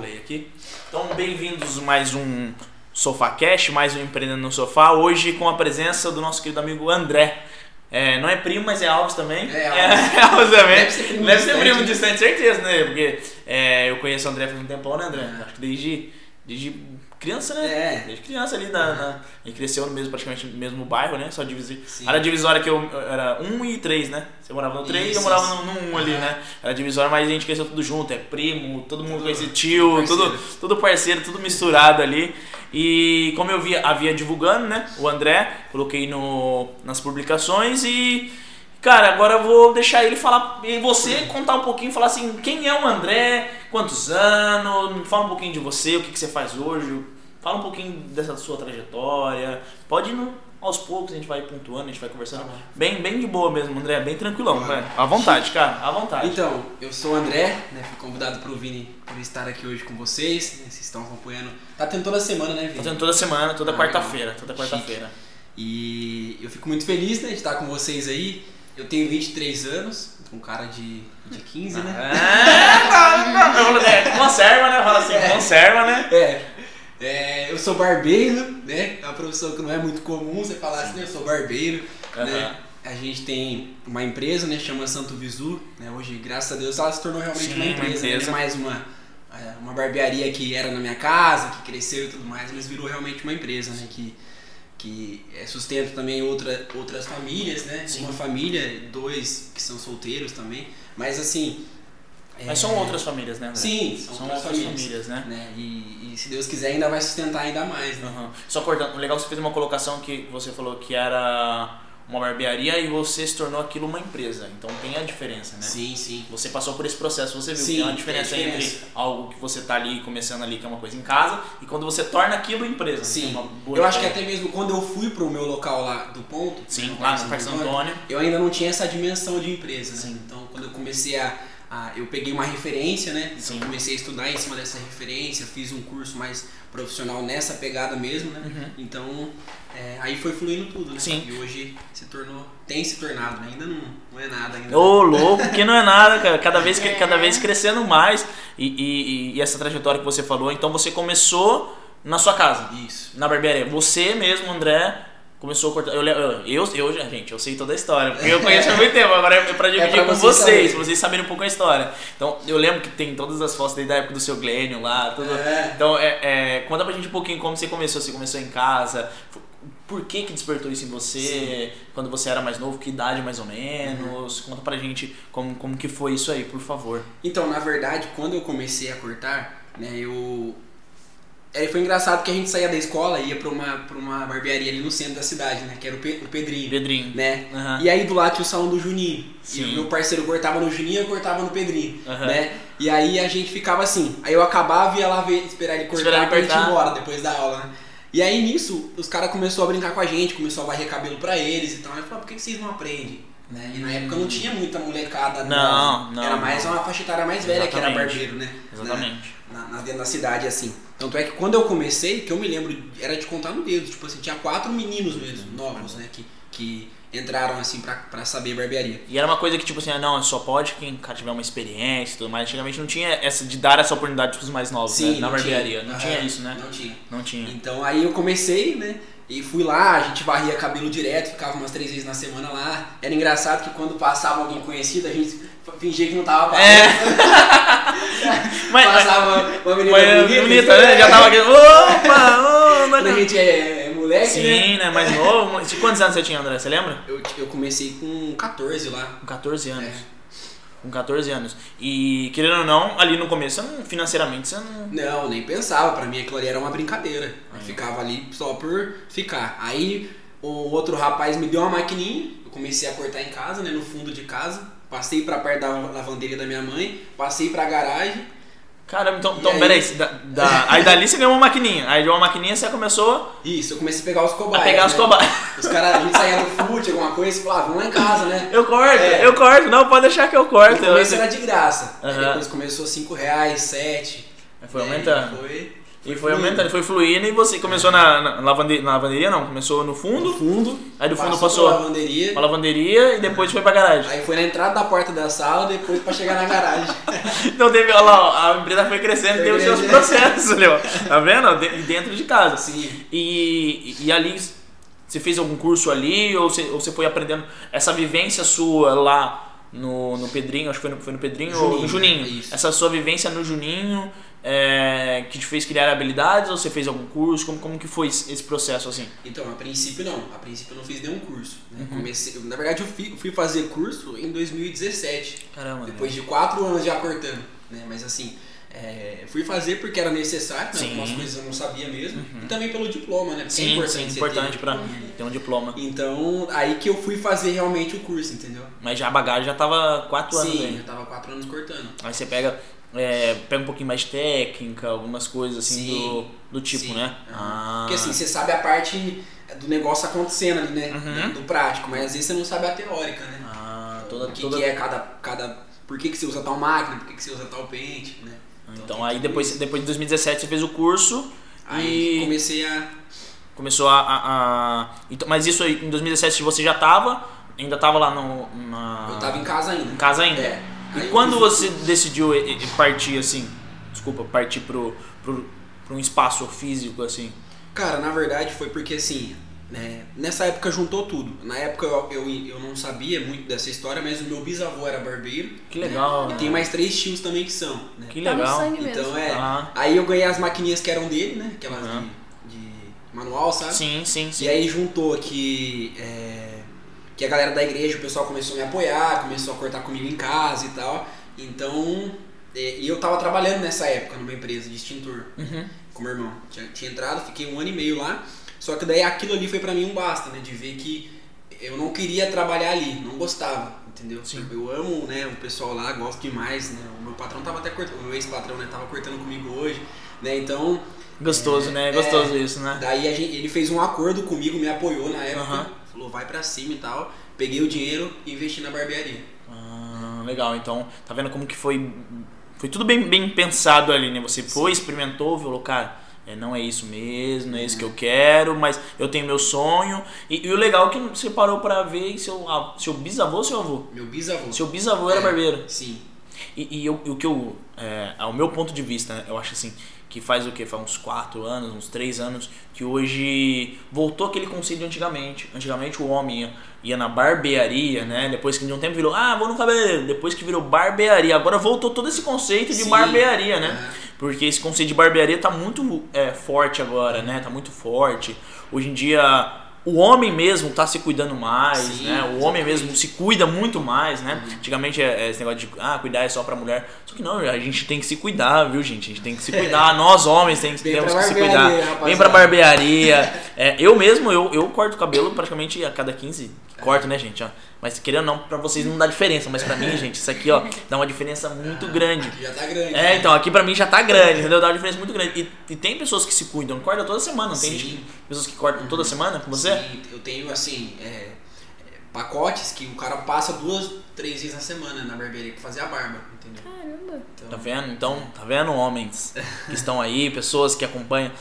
play aqui. Então, bem-vindos mais um Sofá Cash, mais um Empreendendo no Sofá. Hoje com a presença do nosso querido amigo André. É, não é primo, mas é Alves também. É, Alves. É, Alves também. Deve ser primo Deve ser distante, primo né? distante, certeza, né? Porque é, eu conheço o André faz um tempão, né, André? Acho que desde, desde criança, né? É. Desde criança ali, na, na, ele cresceu no mesmo, praticamente no mesmo bairro, né? Só divisir. Sim. Era divisória que eu era 1 e 3, né? Você morava no 3 e eu morava no, no 1 ali, né? Era divisória, mas a gente cresceu tudo junto, é primo, todo mundo Tudo- conhecia tio, tudo tudo parceiro, tudo misturado ali. E como eu via, havia divulgando, né? O André, coloquei no, nas publicações e. Cara, agora eu vou deixar ele falar. E você contar um pouquinho, falar assim, quem é o André, quantos anos, fala um pouquinho de você, o que, que você faz hoje, fala um pouquinho dessa sua trajetória. Pode ir no- aos poucos, a gente vai pontuando, a gente vai conversando. Tá. Bem, bem de boa mesmo, André, bem tranquilão, Bora. velho. À vontade, cara, à vontade. Então, eu sou o André, né? Fui convidado pro Vini por estar aqui hoje com vocês. né, Vocês estão acompanhando. Tá tendo toda semana, né, Vini? Tô tendo toda semana, toda Ah, quarta-feira, toda quarta-feira. E eu fico muito feliz, né, de estar com vocês aí. Eu tenho 23 anos, com cara de, de 15, né? É, não, não, é, conserva, né? Fala assim, É. conserva, né? É. É, eu sou barbeiro, né? É uma profissão que não é muito comum você falar assim, né? Eu sou barbeiro, né? Aham. A gente tem uma empresa, né? Chama Santo Visu, né? Hoje, graças a Deus, ela se tornou realmente Sim, uma uma empresa, né? empresa. Não é mais uma, é, uma barbearia que era na minha casa, que cresceu e tudo mais, mas virou realmente uma empresa, né? Que, que é, sustenta também outra, outras famílias, né? Sim. Uma família, dois que são solteiros também, mas assim... Mas é, são outras famílias, né? André? Sim, são, são outras famílias. famílias, né? né? E, e se Deus quiser ainda vai sustentar ainda mais, né? Aham. Só cortando, legal você fez uma colocação que você falou que era uma barbearia e você se tornou aquilo uma empresa. Então tem a diferença, né? Sim, sim. Você passou por esse processo, você viu Sim, que tem uma tem diferença, diferença. entre algo que você tá ali começando ali, que é uma coisa em casa, e quando você torna aquilo empresa. Sim. Uma boa Eu acho que diferença. até mesmo quando eu fui pro meu local lá do ponto, Sim, no lá no Parque Antônio, Antônio. eu ainda não tinha essa dimensão de empresa, né? Sim. Então quando eu comecei a, a- eu peguei uma referência, né? Então Sim. comecei a estudar em cima dessa referência, fiz um curso mais profissional nessa pegada mesmo, né? Uhum. Então é, aí foi fluindo tudo, né? Sim. E hoje se tornou, tem se tornado, né? Ainda não, não é nada ainda. Ô, louco, que não é nada, cara. Cada vez, que- cada vez crescendo mais. E, e- e essa trajetória que você falou, então você começou na sua casa, Isso. na barbearia. Você mesmo, André, começou a cortar. Eu, eu, eu, eu, já- gente, eu sei toda a história, porque eu conheço há muito tempo. Agora é pra dividir pra com vocês vocês, vocês saberem um pouco a história. Então, eu lembro que tem todas as fotos desde a época do seu Glênio lá, tudo. É. Então, é, é, conta pra gente um pouquinho como você começou. Você começou em casa, por que que despertou isso em você? Quando você era mais novo, que idade mais ou menos? Conta pra gente como, como que foi isso aí, por favor. Então, na verdade, quando eu comecei a cortar, né, eu. Aí foi engraçado que a gente saía da escola e ia pra uma, pra uma barbearia ali no centro da cidade, né? Que era o, Pe- o Pedrinho. Pedrinho. Né? Aham. E aí do lado tinha o salão do Juninho. Sim. E o meu parceiro cortava no Juninho e eu cortava no Pedrinho. Aham. Né? E aí a gente ficava assim. Aí eu acabava e ia lá ver, esperar ele cortar Esperar ele pra gente ir embora depois da aula, né? E aí nisso, os caras começaram a brincar com a gente, começou a varrer cabelo pra eles e tal. Eu falei, por que que vocês não aprendem? Né? E na época não tinha muita molecada Não, nova. não, Era mais uma faixa etária mais velha que era Exatamente. barbeiro, né? Exatamente. Na, na- dentro da cidade, assim. Tanto é que quando eu comecei, que eu me lembro, era de contar no dedo. Tipo assim, tinha quatro meninos mesmo, novos, né? Que, que entraram assim pra, pra saber barbearia. E era uma coisa que, tipo assim, ah, não, só pode quem tiver uma experiência e tudo mais. Antigamente não tinha essa de dar essa oportunidade pros mais novos, né? Na não barbearia. tinha. Não Aham, tinha isso, né? Não tinha. Não tinha. Então aí eu comecei, né? E fui lá, a gente varria cabelo direto, ficava umas três vezes na semana lá. Era engraçado que quando passava alguém conhecido, a gente fingia que não tava passando. É. Mas, Passava uma menina mas, bonita, bonita, né? Já tava aqui. Opa! ô, Quando a né? gente é, é moleque, né? Sim, né? Mais novo. De Quantos anos você tinha, André? Você lembra? Eu, eu comecei com 14 lá. Com 14 anos. É. Com 14 anos. E querendo ou não, ali no começo, não- financeiramente, você não. Não, nem pensava. Pra mim aquilo ali era uma brincadeira. Eu ficava ali só por ficar. Aí o outro rapaz me deu uma maquininha. Eu comecei a cortar em casa, né? No fundo de casa. Passei pra perto da lavanderia da minha mãe. Passei pra garagem. Caramba, então, então aí? peraí. Da, da, aí dali você ganhou uma maquininha. Aí de uma maquininha você começou Isso, eu comecei a pegar os a cobaias. pegar os né? cobaias. Os caras, a gente saía do fute, alguma coisa, e falava, ah, vamos lá em casa, né? Eu corto, É. eu corto. Não, pode deixar que eu corto. No começo era de graça. Aí Aham. depois começou 5 reais, 7. Aí foi aumentando. Foi, E foi aumentando, foi fluindo e você começou na, na, lavanderia, na lavanderia, não, começou no fundo. No fundo. Aí do fundo passou pra lavanderia. pra lavanderia e depois foi pra garagem. Aí foi na entrada da porta da sala, depois pra chegar na garagem. Então teve, olha lá, a empresa foi crescendo, Foi teve os seus processos ó. Tá vendo? De- Dentro de casa. Sim. E, e ali, você fez algum curso ali ou você, ou você foi aprendendo essa vivência sua lá no, no Pedrinho, acho que foi no, foi no Pedrinho ou no Juninho, Juninho? isso. Essa sua vivência no Juninho é, que te fez criar habilidades ou você fez algum curso? Como, como que foi esse processo assim? Então, a princípio não. A princípio eu não fiz nenhum curso. né? Uhum. Comecei, na verdade, eu fui, fui fazer curso em 2017. Caramba. Depois de quatro anos já cortando. Né? Mas assim, é, fui fazer porque era necessário, né? Uhum. algumas coisas eu não sabia mesmo. E também pelo diploma, né? Porque Sim, é importante, sim, importante ter. pra ter um diploma. Então, aí que eu fui fazer realmente o curso, entendeu? Mas já a bagagem já tava quatro anos Sim, aí. eu tava quatro anos cortando. Aí você pega, é, pega um pouquinho mais de técnica, algumas coisas assim Sim. do, do tipo, Sim. né? Aham. Ah, Porque assim, você sabe a parte do negócio acontecendo ali, né? Uhum. Do prático, mas às vezes você não sabe a teórica, né? ah, toda, o que, toda... que é cada, cada. Por que, que você usa tal máquina, por que, que você usa tal pente, né? Então tem aí depois, isso. depois de 2017 você fez o curso Aí e comecei a. começou a... a- a- então, mas isso aí, em 2017 você já tava, ainda tava lá no, na... Eu tava em casa ainda. em casa ainda? É. E quando você decidiu e- e- partir assim, desculpa, partir pro, pro, pro um espaço físico assim? Cara, na verdade foi porque assim, né, nessa época juntou tudo. Na época eu, eu, eu não sabia muito dessa história, mas o meu bisavô era barbeiro. Que né? legal, E né? tem mais três tios também que são. Né? Que Tá legal. mesmo. Então é. Ah. Aí eu ganhei as maquininhas que eram dele, né? Aquelas Aham. de, de manual, sabe? Sim, sim, sim. E aí juntou que, é, que a galera da igreja, o pessoal começou a me apoiar, começou a cortar comigo em casa e tal. Então, é, e eu tava trabalhando nessa época numa empresa de extintor Uhum. com meu irmão. Tinha, tinha entrado, fiquei um ano e meio lá. Só que daí aquilo ali foi pra mim um basta, né? De ver que eu não queria trabalhar ali, não gostava, entendeu? Sim. Eu amo, né, o pessoal lá, gosto demais, né? O meu patrão tava até cortando, o meu ex-patrão, né, tava cortando comigo hoje, né? Então, Gostoso, né? É, Gostoso isso, né? Daí gente, ele fez um acordo comigo, me apoiou na época, Aham. Falou vai pra cima e tal. Peguei o dinheiro e investi na barbearia. Ah, legal. Então, tá vendo como que foi foi tudo bem, bem pensado ali, né? Você foi, experimentou, falou, cara, é, não é isso mesmo, não é isso que eu quero, mas eu tenho meu sonho. E, e o legal é que você parou pra ver seu, ah, seu bisavô ou seu avô? Meu bisavô. Seu bisavô era É, barbeiro. Sim. E, e eu- o que eu, é, ao meu ponto de vista, né, eu acho assim, que faz o que? Faz uns 4 anos, uns 3 anos, que hoje voltou aquele conceito de antigamente. Antigamente o homem ia, ia na barbearia, né? Depois que de um tempo virou, ah, vou no cabeleireiro. Depois que virou barbearia. Agora voltou todo esse conceito de Sim. barbearia, né? É. Porque esse conceito de barbearia tá muito é, forte agora, né? Tá muito forte. Hoje em dia, o homem mesmo tá se cuidando mais, Sim, né? O homem exatamente. mesmo se cuida muito mais, né? Antigamente é, é esse negócio de, ah, cuidar é só pra mulher. Só que não, a gente tem que se cuidar, viu, gente? A gente tem que se cuidar. Nós, homens, tem, temos que se cuidar. rapaziada. Vem pra barbearia. É, eu mesmo, eu, eu corto o cabelo praticamente a cada 15. Corto, né, gente? Ó. Mas querendo ou não, pra vocês não dá diferença. Mas pra mim, gente, isso aqui, ó, dá uma diferença muito grande. Aqui já tá grande. É, então, aqui pra mim já tá grande, entendeu? Dá uma diferença muito grande. E, e tem pessoas que se cuidam, corta toda semana, não tem gente pessoas que cortam toda semana com você? Sim, eu tenho assim, é, é, pacotes que o cara passa duas, três vezes na semana na barbearia pra fazer a barba, entendeu? Caramba. Então, Tá vendo? Então, tá vendo, homens que estão aí, pessoas que acompanham,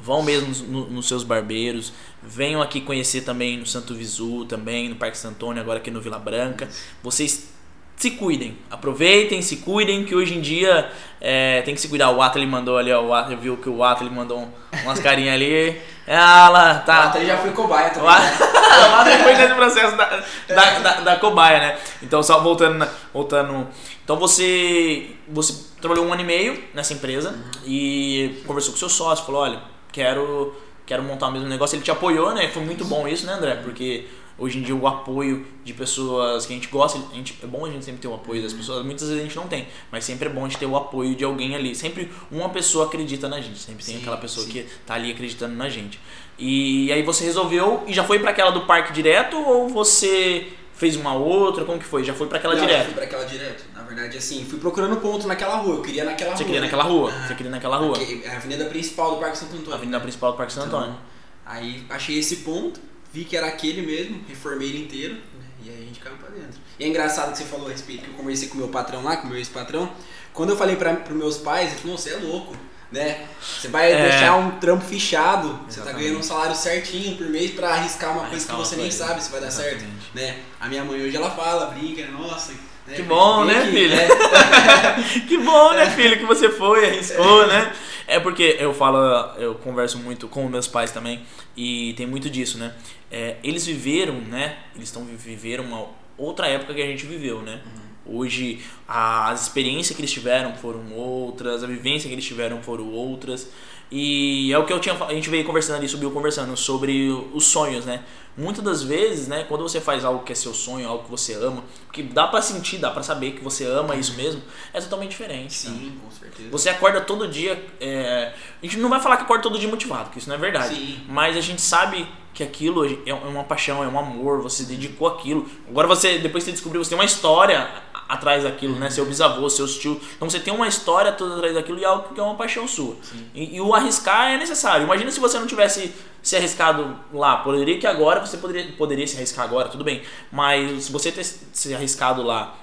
vão mesmo no- nos seus barbeiros, venham aqui conhecer também no Santo Visu, também no Parque Santo Antônio, agora aqui no Vila Branca. Vocês se cuidem, aproveitem, se cuidem, que hoje em dia é, tem que se cuidar. O Atli mandou ali, ó, o viu que o Atli mandou um- umas carinhas ali. Ah lá, tá. Até já fui cobaia também. O Adri foi nesse processo da, da, da, da cobaia, né? Então, só voltando, voltando. Então você, você trabalhou um ano e meio nessa empresa e conversou com seu sócio, falou, olha, quero, quero montar o mesmo negócio. Ele te apoiou, né? Foi muito bom isso, né, André? Porque hoje em dia o apoio de pessoas que a gente gosta, a gente, é bom a gente sempre ter o apoio das pessoas, muitas vezes a gente não tem, mas sempre é bom a gente ter o apoio de alguém ali. Sempre uma pessoa acredita na gente, sempre tem Sim, aquela pessoa sim. que tá ali acreditando na gente. E aí você resolveu e já foi pra aquela do parque direto ou você fez uma outra? Como que foi? Já foi pra aquela Não, direto? fui pra aquela direto. Na verdade, assim, fui procurando ponto naquela rua. Eu queria naquela Você rua. queria né? naquela rua? Ah, Você queria naquela rua? que É a avenida principal do Parque Santo A Antônio. avenida principal do Parque Santo Então, Antônio. Aí achei esse ponto, vi que era aquele mesmo, reformei ele inteiro. né? E aí a gente caiu pra dentro. E é engraçado que você falou a respeito, que eu conversei com o meu patrão lá, com o meu ex-patrão. Quando eu falei pra, pros meus pais, ele falou, você é louco, né? Você vai É. deixar um trampo fichado, você tá ganhando um salário certinho por mês pra arriscar uma coisa Arriscar que uma você nem coisa. sabe se vai dar certo, Exatamente. né? A minha mãe hoje ela fala, brinca, nossa... né? Que bom, né, que, filha? né? que bom, né, filho, que você foi, arriscou, né? É porque eu falo, eu converso muito com meus pais também e tem muito disso, né? É, eles viveram, né? Eles estão viveram uma outra época que a gente viveu, né? Hoje as experiências que eles tiveram foram outras, a vivência que eles tiveram foram outras. E é o que eu tinha, a gente veio conversando ali, subiu conversando sobre os sonhos, né? Muitas das vezes, né, quando você faz algo que é seu sonho, algo que você ama, que dá pra sentir, dá pra saber que você ama isso mesmo, é totalmente diferente. Sim, com certeza. Você acorda todo dia. é, A gente não vai falar que acorda todo dia motivado, porque isso não é verdade. Sim. Mas a gente sabe que aquilo é uma paixão, é um amor, você dedicou aquilo. Agora você, depois que você descobriu, você tem uma história atrás daquilo, né? Seu bisavô, seus tios. Então você tem uma história toda atrás daquilo e é algo que é uma paixão sua. E, e o arriscar é necessário. Imagina se você não tivesse se arriscado lá. Poderia que agora você poderia, poderia se arriscar agora, tudo bem. Mas se você ter se arriscado lá,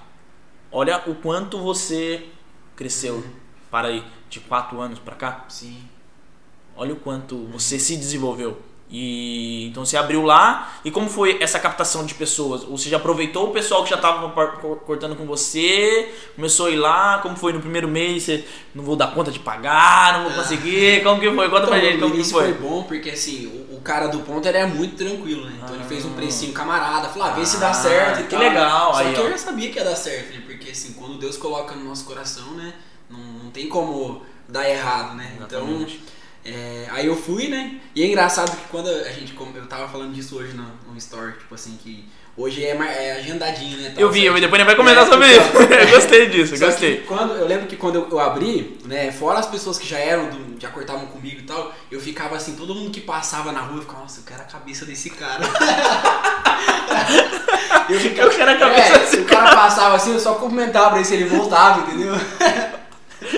olha o quanto você cresceu para aí de quatro anos para cá. Sim. Olha o quanto você se desenvolveu. E então você abriu lá e como foi essa captação de pessoas? Ou você já aproveitou o pessoal que já estava cortando com você, começou a ir lá, como foi no primeiro mês? Você não vou dar conta de pagar, não vou conseguir. Como que foi? Conta pra Então, gente no como que início foi. foi bom porque assim, o, o cara do ponto ele é muito tranquilo, né? Então ele fez um precinho camarada, falou, ah, vê se dá Ah, certo e que tal. legal, Só aí, que ó. eu já sabia que ia dar certo, né? Porque assim, quando Deus coloca no nosso coração, né? Não, não tem como dar errado, né? Exatamente. Então. É, aí eu fui, né? E é engraçado que quando a gente. Eu tava falando disso hoje no, no story, tipo assim, que hoje é, é agendadinho, né? tal, Eu vi, certo? depois ele vai comentar É, sobre então, isso. Eu gostei disso, só gostei. quando, eu lembro que quando eu, eu abri, né, fora as pessoas que já eram, do- já cortavam comigo e tal, eu ficava assim, todo mundo que passava na rua, eu ficava, nossa, eu quero a cabeça desse cara. eu, ficava, Eu quero a cabeça é, desse se o cara passava assim, eu só cumprimentava pra ver se ele voltava, entendeu?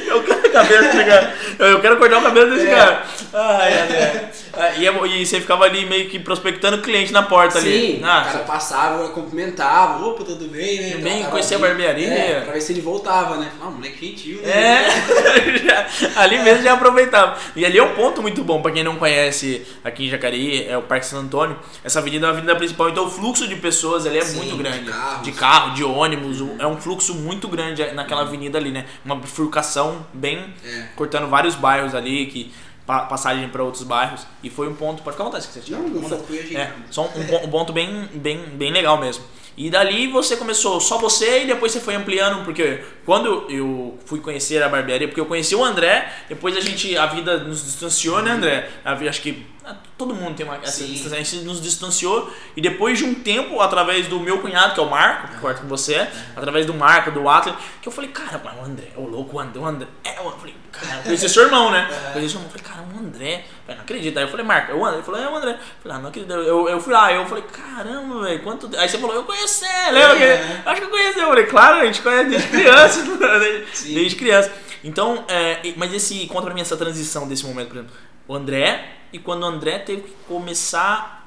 Eu quero a cabeça desse cara. Eu quero cortar o cabelo desse É. cara. Ai, André. Ah, E, é- e você ficava ali meio que prospectando cliente na porta ali. Sim, Ah, o cara passava, cumprimentava, opa, tudo bem, né? Tudo bem, conhecia a barbearia? É, pra ver se ele voltava, né? Ah, moleque gentil, né? É, já- ali mesmo já aproveitava. E ali é um ponto muito bom, pra quem não conhece aqui em Jacareí, é o Parque Santo Antônio. Essa avenida é uma avenida principal, então o fluxo de pessoas ali é Sim, muito de grande. carros. de carro, de ônibus, é um fluxo muito grande naquela avenida ali, né? Uma bifurcação bem É. cortando vários bairros ali, que passagem para outros bairros. E foi um ponto. Pode ficar à vontade se você tiver. Não, não só fui É, só um, um ponto bem, bem, bem legal mesmo. E dali você começou só você e depois você foi ampliando, porque quando eu fui conhecer a barbearia, porque eu conheci o André, depois a gente, a vida nos distanciou, né André? A acho que ah, todo mundo tem uma essa distância, a gente nos distanciou e depois de um tempo, através do meu cunhado, que é o Marco, que corta com você, através do Marco, do Atlas, que eu falei, cara, o André, o louco, o André, o André, é, eu falei, cara, conheci seu irmão, né? Eu conheci seu irmão, falei, cara, o André, falei, não acredito. Aí eu falei, Marco, é o André? Ele falou, é o André. Eu falei, ah, não acredito. Eu, eu fui lá, eu falei, caramba, velho, quanto. Aí você falou, eu conheci, lembra? É. Acho que eu conheci. Eu falei, claro, a gente conhece desde criança. desde, desde criança. Então, é, mas esse, conta pra mim essa transição desse momento, por exemplo, o André, e quando o André teve que começar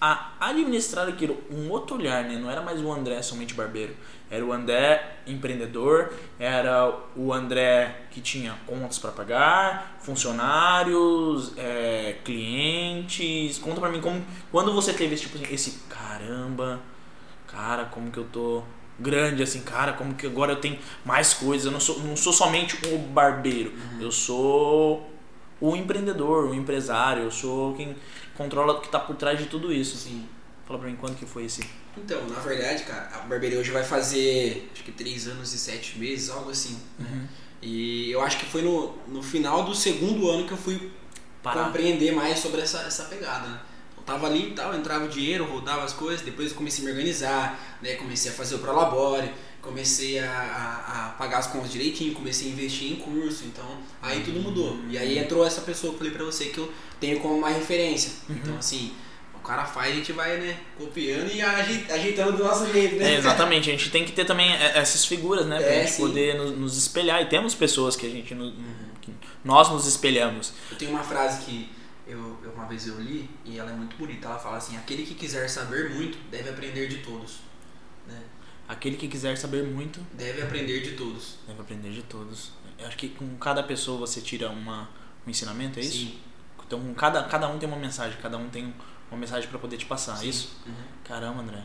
a administrar aquilo, um outro olhar, né? Não era mais o André somente barbeiro. Era o André empreendedor, era o André que tinha contas para pagar, funcionários, é, clientes. Conta pra mim como quando você teve esse tipo assim, esse caramba, cara, como que eu tô grande assim, cara, como que agora eu tenho mais coisas. Eu não sou, não sou somente o barbeiro, eu sou o empreendedor, o empresário, eu sou quem controla o que tá por trás de tudo isso. Sim. Fala pra mim quando que foi esse. Então, na verdade, cara, a barbearia hoje vai fazer acho que 3 anos e 7 meses, algo assim. né? E eu acho que foi no, no final do segundo ano que eu fui Parar. compreender mais sobre essa, essa pegada. né? Eu tava ali e tal, entrava o dinheiro, rodava as coisas, depois eu comecei a me organizar, né? Comecei a fazer o Prolabore, comecei a, a, a pagar as contas direitinho, comecei a investir em curso, então aí tudo mudou. E aí entrou essa pessoa que eu falei pra você que eu tenho como uma referência. Então assim, o cara faz, a gente vai, né, copiando e ajei- ajeitando do nosso jeito, né? É, exatamente, a gente tem que ter também é, essas figuras, né? Pra É, gente sim. poder nos, nos espelhar. E temos pessoas que a gente. no- que nós nos espelhamos. Eu tenho uma frase que eu, uma vez eu li e ela é muito bonita. Ela fala assim: aquele que quiser saber muito deve aprender de todos. Né? Aquele que quiser saber muito, Deve aprender de todos. deve aprender de todos. Eu acho que com cada pessoa você tira uma, um ensinamento, é isso? Sim. Então cada, cada um tem uma mensagem, cada um tem uma mensagem pra poder te passar, Sim. isso? Uhum. Caramba, André.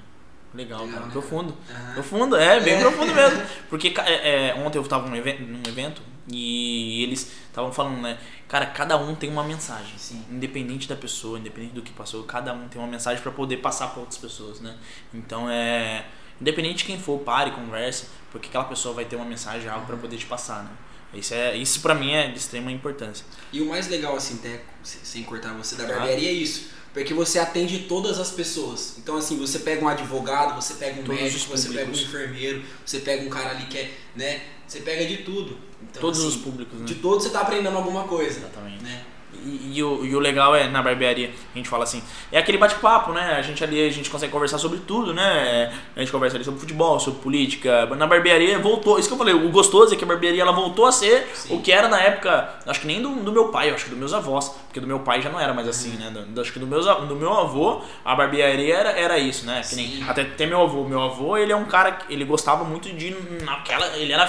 Legal, Legal, cara. né, Profundo. Aham. Profundo, é, bem É. profundo mesmo. Porque é, é, ontem eu tava num evento, num evento e eles estavam falando, né? Cara, cada um tem uma mensagem. Sim. Independente da pessoa, independente do que passou, cada um tem uma mensagem pra poder passar pra outras pessoas, né? Então é. Independente de quem for, pare, converse, porque aquela pessoa vai ter uma mensagem, algo pra poder te passar, né? Isso, é, isso pra mim é de extrema importância. E o mais legal, assim, até se- sem cortar você da Claro. barbearia é isso. Porque você atende todas as pessoas. Então, assim, você pega um advogado, você pega um Todos médico, você pega um enfermeiro, você pega um cara ali que é, né? Você pega de tudo. Então, Todos assim, os públicos, né? De todos você tá aprendendo alguma coisa. Exatamente. Né? E, e o, e o legal é, na barbearia, a gente fala assim, é aquele bate-papo, né? A gente ali, a gente consegue conversar sobre tudo, né? A gente conversa ali sobre futebol, sobre política. Na barbearia voltou, isso que eu falei, o gostoso é que a barbearia ela voltou a ser Sim. o que era na época, acho que nem do, do meu pai, acho que dos meus avós, porque do meu pai já não era mais assim, né? Do- acho que do, meus, do meu avô, a barbearia era, era isso, né? Que nem, até, até meu avô, meu avô, ele é um cara, que- ele gostava muito de naquela, ele era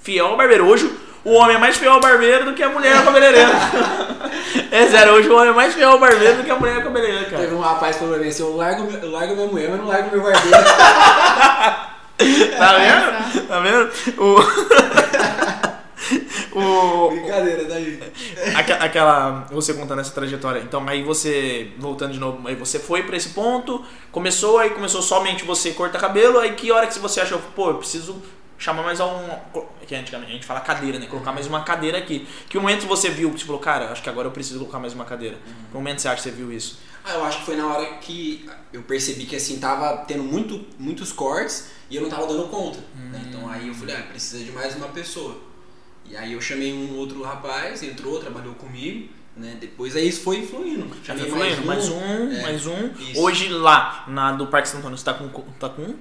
fiel ao barbeiro. Hoje, o homem é mais fiel ao barbeiro do que a mulher ao cabeleireiro. é sério, hoje o homem é mais fiel ao barbeiro do que a mulher ao cabeleireiro, cara. Teve um rapaz que falou pra mim assim, eu largo, eu largo minha mulher, mas não largo meu barbeiro. Tá vendo? Tá vendo? O. o Brincadeira, daí. aque- aquela. Você contando essa trajetória. Então, aí você. Voltando de novo, aí você foi pra esse ponto, começou, aí começou somente você cortar cabelo, aí que hora que você achou, pô, eu preciso chamar mais um. Que antigamente a gente fala cadeira, né? Colocar mais uma cadeira aqui. Que momento você viu que você falou, cara, acho que agora eu preciso colocar mais uma cadeira? Que momento você acha que você viu isso? Ah, eu acho que foi na hora que eu percebi que assim, tava tendo muito, muitos cortes e eu não tava dando conta. né? Então aí eu falei, ah, precisa de mais uma pessoa. E aí eu chamei um outro rapaz, entrou, trabalhou comigo, né? Depois aí isso foi fluindo. Já foi fluindo, mais um, é, mais um. Hoje lá, na do Parque Santo Antônio, você tá com, tá com um?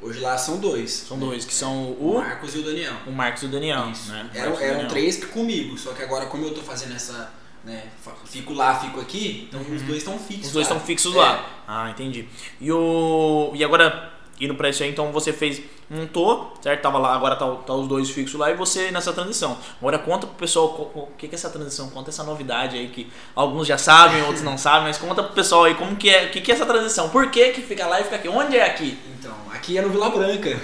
Hoje lá são dois. São dois, que são O o, Marcos e o Daniel. o Marcos e o Daniel. Isso. Né? Eram, o eram Daniel. três comigo, só que agora como eu tô fazendo essa, né, fico lá, fico aqui, então os dois estão fixos. Uhum. Os dois estão fixos É. lá. Ah, entendi. E o. E agora, pra isso aí, então você fez. Montou, certo? Tava lá, agora tá, tá os dois fixos lá e você nessa transição. Agora conta pro pessoal o que, que é essa transição, conta essa novidade aí que alguns já sabem, outros não sabem, mas conta pro pessoal aí como que é, o que, que é essa transição, por que, que fica lá e fica aqui? Onde é aqui? Então, aqui é no Vila Branca,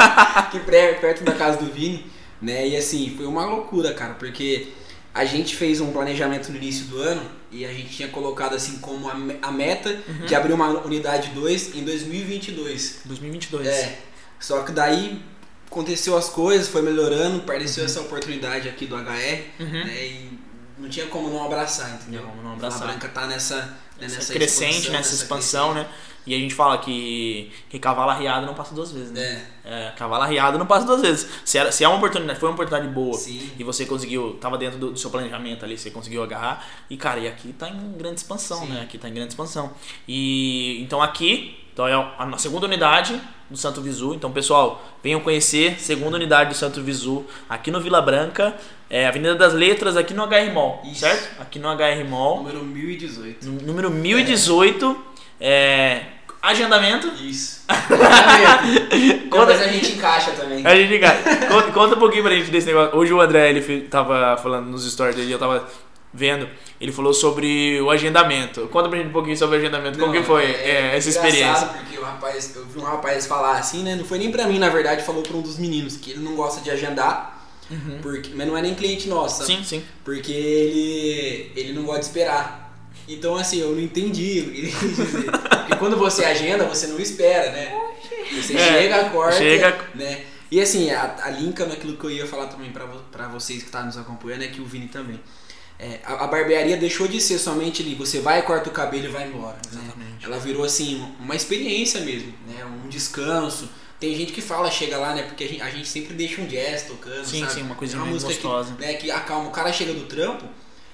aqui pré- perto da casa do Vini, né? E assim, foi uma loucura, cara, porque a gente fez um planejamento no início do ano e a gente tinha colocado assim como a, me- a meta Uhum. de abrir uma unidade 2 em 2022. 2022. É, só que daí aconteceu as coisas, foi melhorando, apareceu Uhum. essa oportunidade aqui do HR, né? E não tinha como não abraçar, entendeu? Não tinha como não abraçar. Branca tá nessa, né, Essa nessa crescente, expansão, nessa nessa expansão, né? E a gente fala que, que cavalo arriado não passa duas vezes, né? É. É, cavalo arriado não passa duas vezes. Se, era, se é uma oportunidade, foi uma oportunidade boa Sim. e você conseguiu, tava dentro do, do seu planejamento ali, você conseguiu agarrar. E cara, e aqui tá em grande expansão, Sim. né? Aqui tá em grande expansão. E então aqui, então é a segunda unidade do Santo Visu. Então, pessoal, venham conhecer segunda unidade do Santo Visu aqui no Vila Branca, é, Avenida das Letras, aqui no HR Mall, Isso. certo? Aqui no HR Mall, Número 1018. no- número 1018. É, agendamento. Isso. Conta- mas a gente encaixa também. A gente, cara, conta, conta um pouquinho pra gente desse negócio. Hoje o André, ele tava falando nos stories dele, eu tava vendo, ele falou sobre o agendamento. Conta pra gente um pouquinho sobre o agendamento, como Não, que foi é- é, essa é experiência? engraçado Porque o rapaz, eu vi um rapaz falar assim, né? Não foi nem pra mim, na verdade, falou pra um dos meninos que ele não gosta de agendar, porque, mas não é nem cliente nosso? Sim, sim. Porque ele, ele não gosta de esperar. Então, assim, eu não entendi o que ele quis dizer. Porque quando você agenda, você não espera, né? Você É, chega, acorda, chega- né? E assim, a, a linka naquilo que eu ia falar também pra vocês que estão nos acompanhando, é que o Vini também. É, a, a barbearia deixou de ser somente ali, você vai, corta o cabelo e vai embora. né? Exatamente. Ela virou assim, uma experiência mesmo, né? Um descanso. Tem gente que fala, chega lá, né? Porque a gente, a gente sempre deixa um jazz tocando, Sim, sabe? sim, uma coisinha É bem música gostosa. Que, né, que acalma. O cara chega do trampo,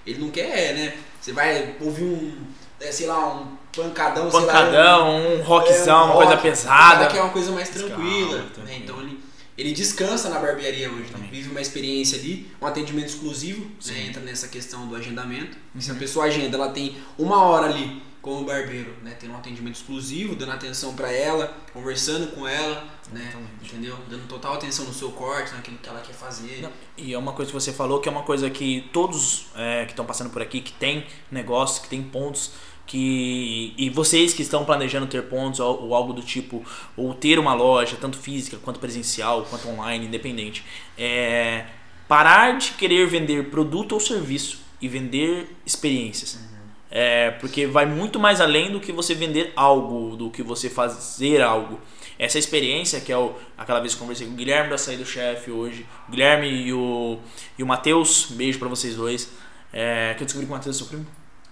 ele não quer, né? Você vai ouvir um, é, sei lá, um pancadão, sei lá, Pancadão, um um- rockzão, é, um uma coisa rock. Pesada. cara quer uma coisa mais tranquila, né? Então ele, ele descansa na barbearia hoje, né? vive uma experiência ali, um atendimento exclusivo, né? entra nessa questão do agendamento. Uhum. Se a pessoa agenda, ela tem uma hora ali com o barbeiro, né? Tendo um atendimento exclusivo, dando atenção para ela, conversando com ela, né? Entendeu? Dando total atenção no seu corte, naquilo que ela quer fazer. Não, e é uma coisa que você falou que é uma coisa que todos é, que estão passando por aqui, que tem negócio, que tem pontos que e vocês que estão planejando ter pontos ou, ou, algo do tipo ou ter uma loja tanto física quanto presencial quanto online independente é parar de querer vender produto ou serviço e vender experiências uhum. É, porque vai muito mais além do que você vender algo, do que você fazer algo. Essa experiência, que é o, aquela vez que eu conversei com o Guilherme da Saída do Chefe hoje, o Guilherme e o, e o Matheus, beijo para vocês dois. É, que eu descobri que o Matheus é seu primo.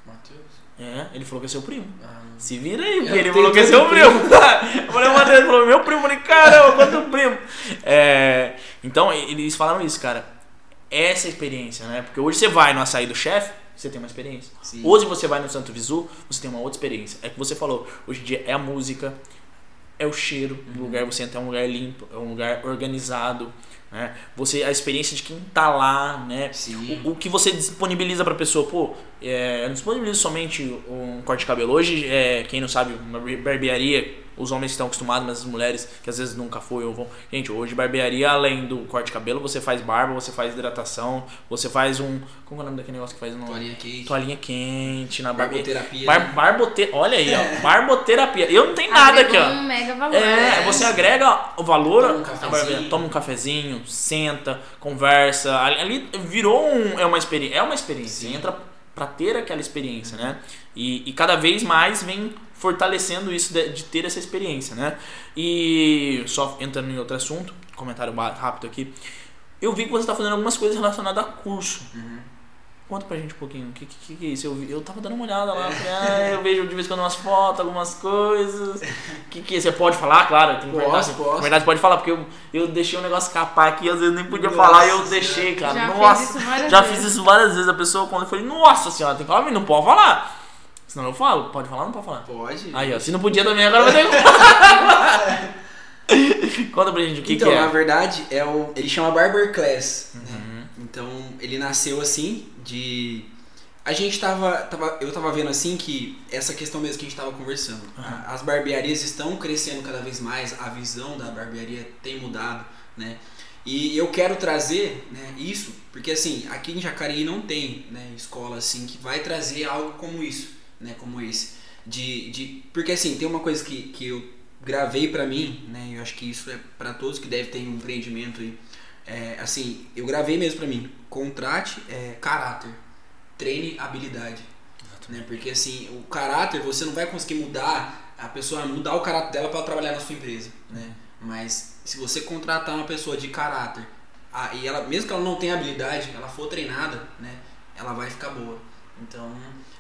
Matheus? É, ele falou que é seu primo. Ah, Se vira aí, porque ele falou que é seu primo. eu falei, o Matheus ele falou, meu primo. Eu falei, caramba, quanto primo. É, então, eles falaram isso, cara. Essa experiência, né? Porque hoje você vai no açaí do chefe, você tem uma experiência. Sim. Hoje você vai no Santo Visu, você tem uma outra experiência. É que você falou, hoje em dia é a música, é o cheiro do uhum. lugar, você entra é um lugar limpo, é um lugar organizado, né? Você a experiência de quem tá lá, né? O, o, que você disponibiliza para pessoa, pô, é, eu não disponibilizo somente um corte de cabelo. Hoje, é, quem não sabe, uma barbearia os homens estão acostumados, mas as mulheres que às vezes nunca foi ou vão. Gente, hoje barbearia, além do corte de cabelo, você faz barba, você faz hidratação, você faz um. Como é o nome daquele negócio que faz no. Toalhinha quente. Toalhinha quente na barboterapia. Bar, né? barbote, olha aí, ó. Barboterapia. Eu não tenho nada aqui, ó. um mega valor. É, né? você agrega o valor. Toma um cafezinho, toma um cafezinho senta, conversa. Ali virou um, é uma experiência. É uma experiência. Sim. Entra para ter aquela experiência, né? E, e cada vez mais vem fortalecendo isso de, de, ter essa experiência, né? E só entrando em outro assunto, comentário rápido aqui. Eu vi que você está fazendo algumas coisas relacionadas a curso. Uhum. Conta pra gente um pouquinho, o que, que, que, é isso? Eu, eu tava dando uma olhada lá, falei, ah, eu vejo de vez em quando umas fotos, algumas coisas. O que, que é? Você pode falar, claro, tem posso, verdade. Posso. Na verdade, pode falar, porque eu, eu deixei o um negócio escapar aqui, às vezes nem podia nossa, falar e eu deixei, cara. Já nossa, fiz já vezes. fiz isso várias vezes. A pessoa, quando eu falei, nossa senhora, tem que falar, não pode falar. Senão eu falo. Pode falar ou não pode falar? Pode. Aí, ó. Se não podia também, agora vai ter que. Conta pra gente o que, então, que é. Então, na verdade, é o, ele chama Barber Class. Né? Uhum. Né? Então, ele nasceu assim, de... A gente tava, tava... Eu tava vendo assim que essa questão mesmo que a gente tava conversando. Uhum. As barbearias estão crescendo cada vez mais, a visão da barbearia tem mudado, né? E eu quero trazer né, isso, porque assim, aqui em Jacareí não tem né, escola assim que vai trazer algo como isso né, como esse. De, de, porque assim, tem uma coisa que, que eu gravei para mim, né, eu acho que isso é para todos que devem ter um empreendimento aí. É, assim, eu gravei mesmo para mim. Contrate é, caráter, treine habilidade. Né? Porque assim, o caráter você não vai conseguir mudar a pessoa mudar o caráter dela para trabalhar na sua empresa, né? Mas se você contratar uma pessoa de caráter, ah, e ela mesmo que ela não tenha habilidade, ela for treinada, né, ela vai ficar boa. Então,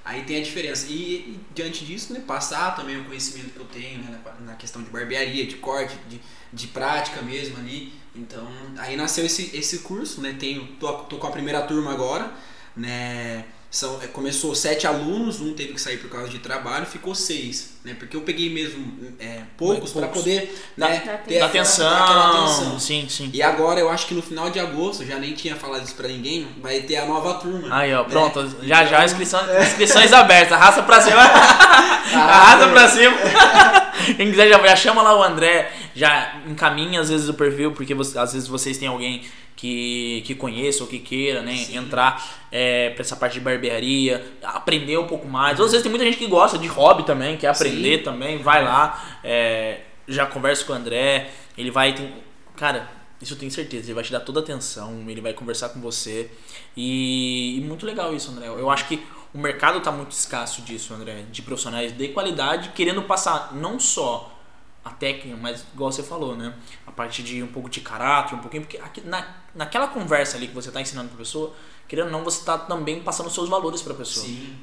Aí tem a diferença. E, e, diante disso, né, passar também o conhecimento que eu tenho né, na, na, questão de barbearia, de corte, de, de prática mesmo ali. Então, aí nasceu esse, esse curso, né? Tenho, tô, tô com a primeira turma agora, né? São, é, começou sete alunos, um teve que sair por causa de trabalho, ficou seis, né? Porque eu peguei mesmo é, poucos para poder né, ter atenção, atenção. Sim, sim. E agora eu acho que no final de agosto, já nem tinha falado isso para ninguém, vai ter a nova turma. Aí, ó, né? pronto, já já inscrição, inscrições abertas, raça para cima. Arrasa pra cima. Quem quiser já, já chama lá o André, já encaminha às vezes o perfil, porque você, às vezes vocês têm alguém que, que conheça ou que queira né, entrar é, para essa parte de barbearia, aprender um pouco mais. Às vezes tem muita gente que gosta de hobby também, quer aprender Sim. também, vai lá, é, já conversa com o André, ele vai. Tem, cara, isso eu tenho certeza, ele vai te dar toda a atenção, ele vai conversar com você. E, e muito legal isso, André. Eu acho que o mercado está muito escasso disso, André, de profissionais de qualidade querendo passar não só a técnica, mas igual você falou, né? A parte de um pouco de caráter, um pouquinho, porque aqui, na, naquela conversa ali que você está ensinando para a pessoa, querendo ou não, você está também passando seus valores para a pessoa. Sim.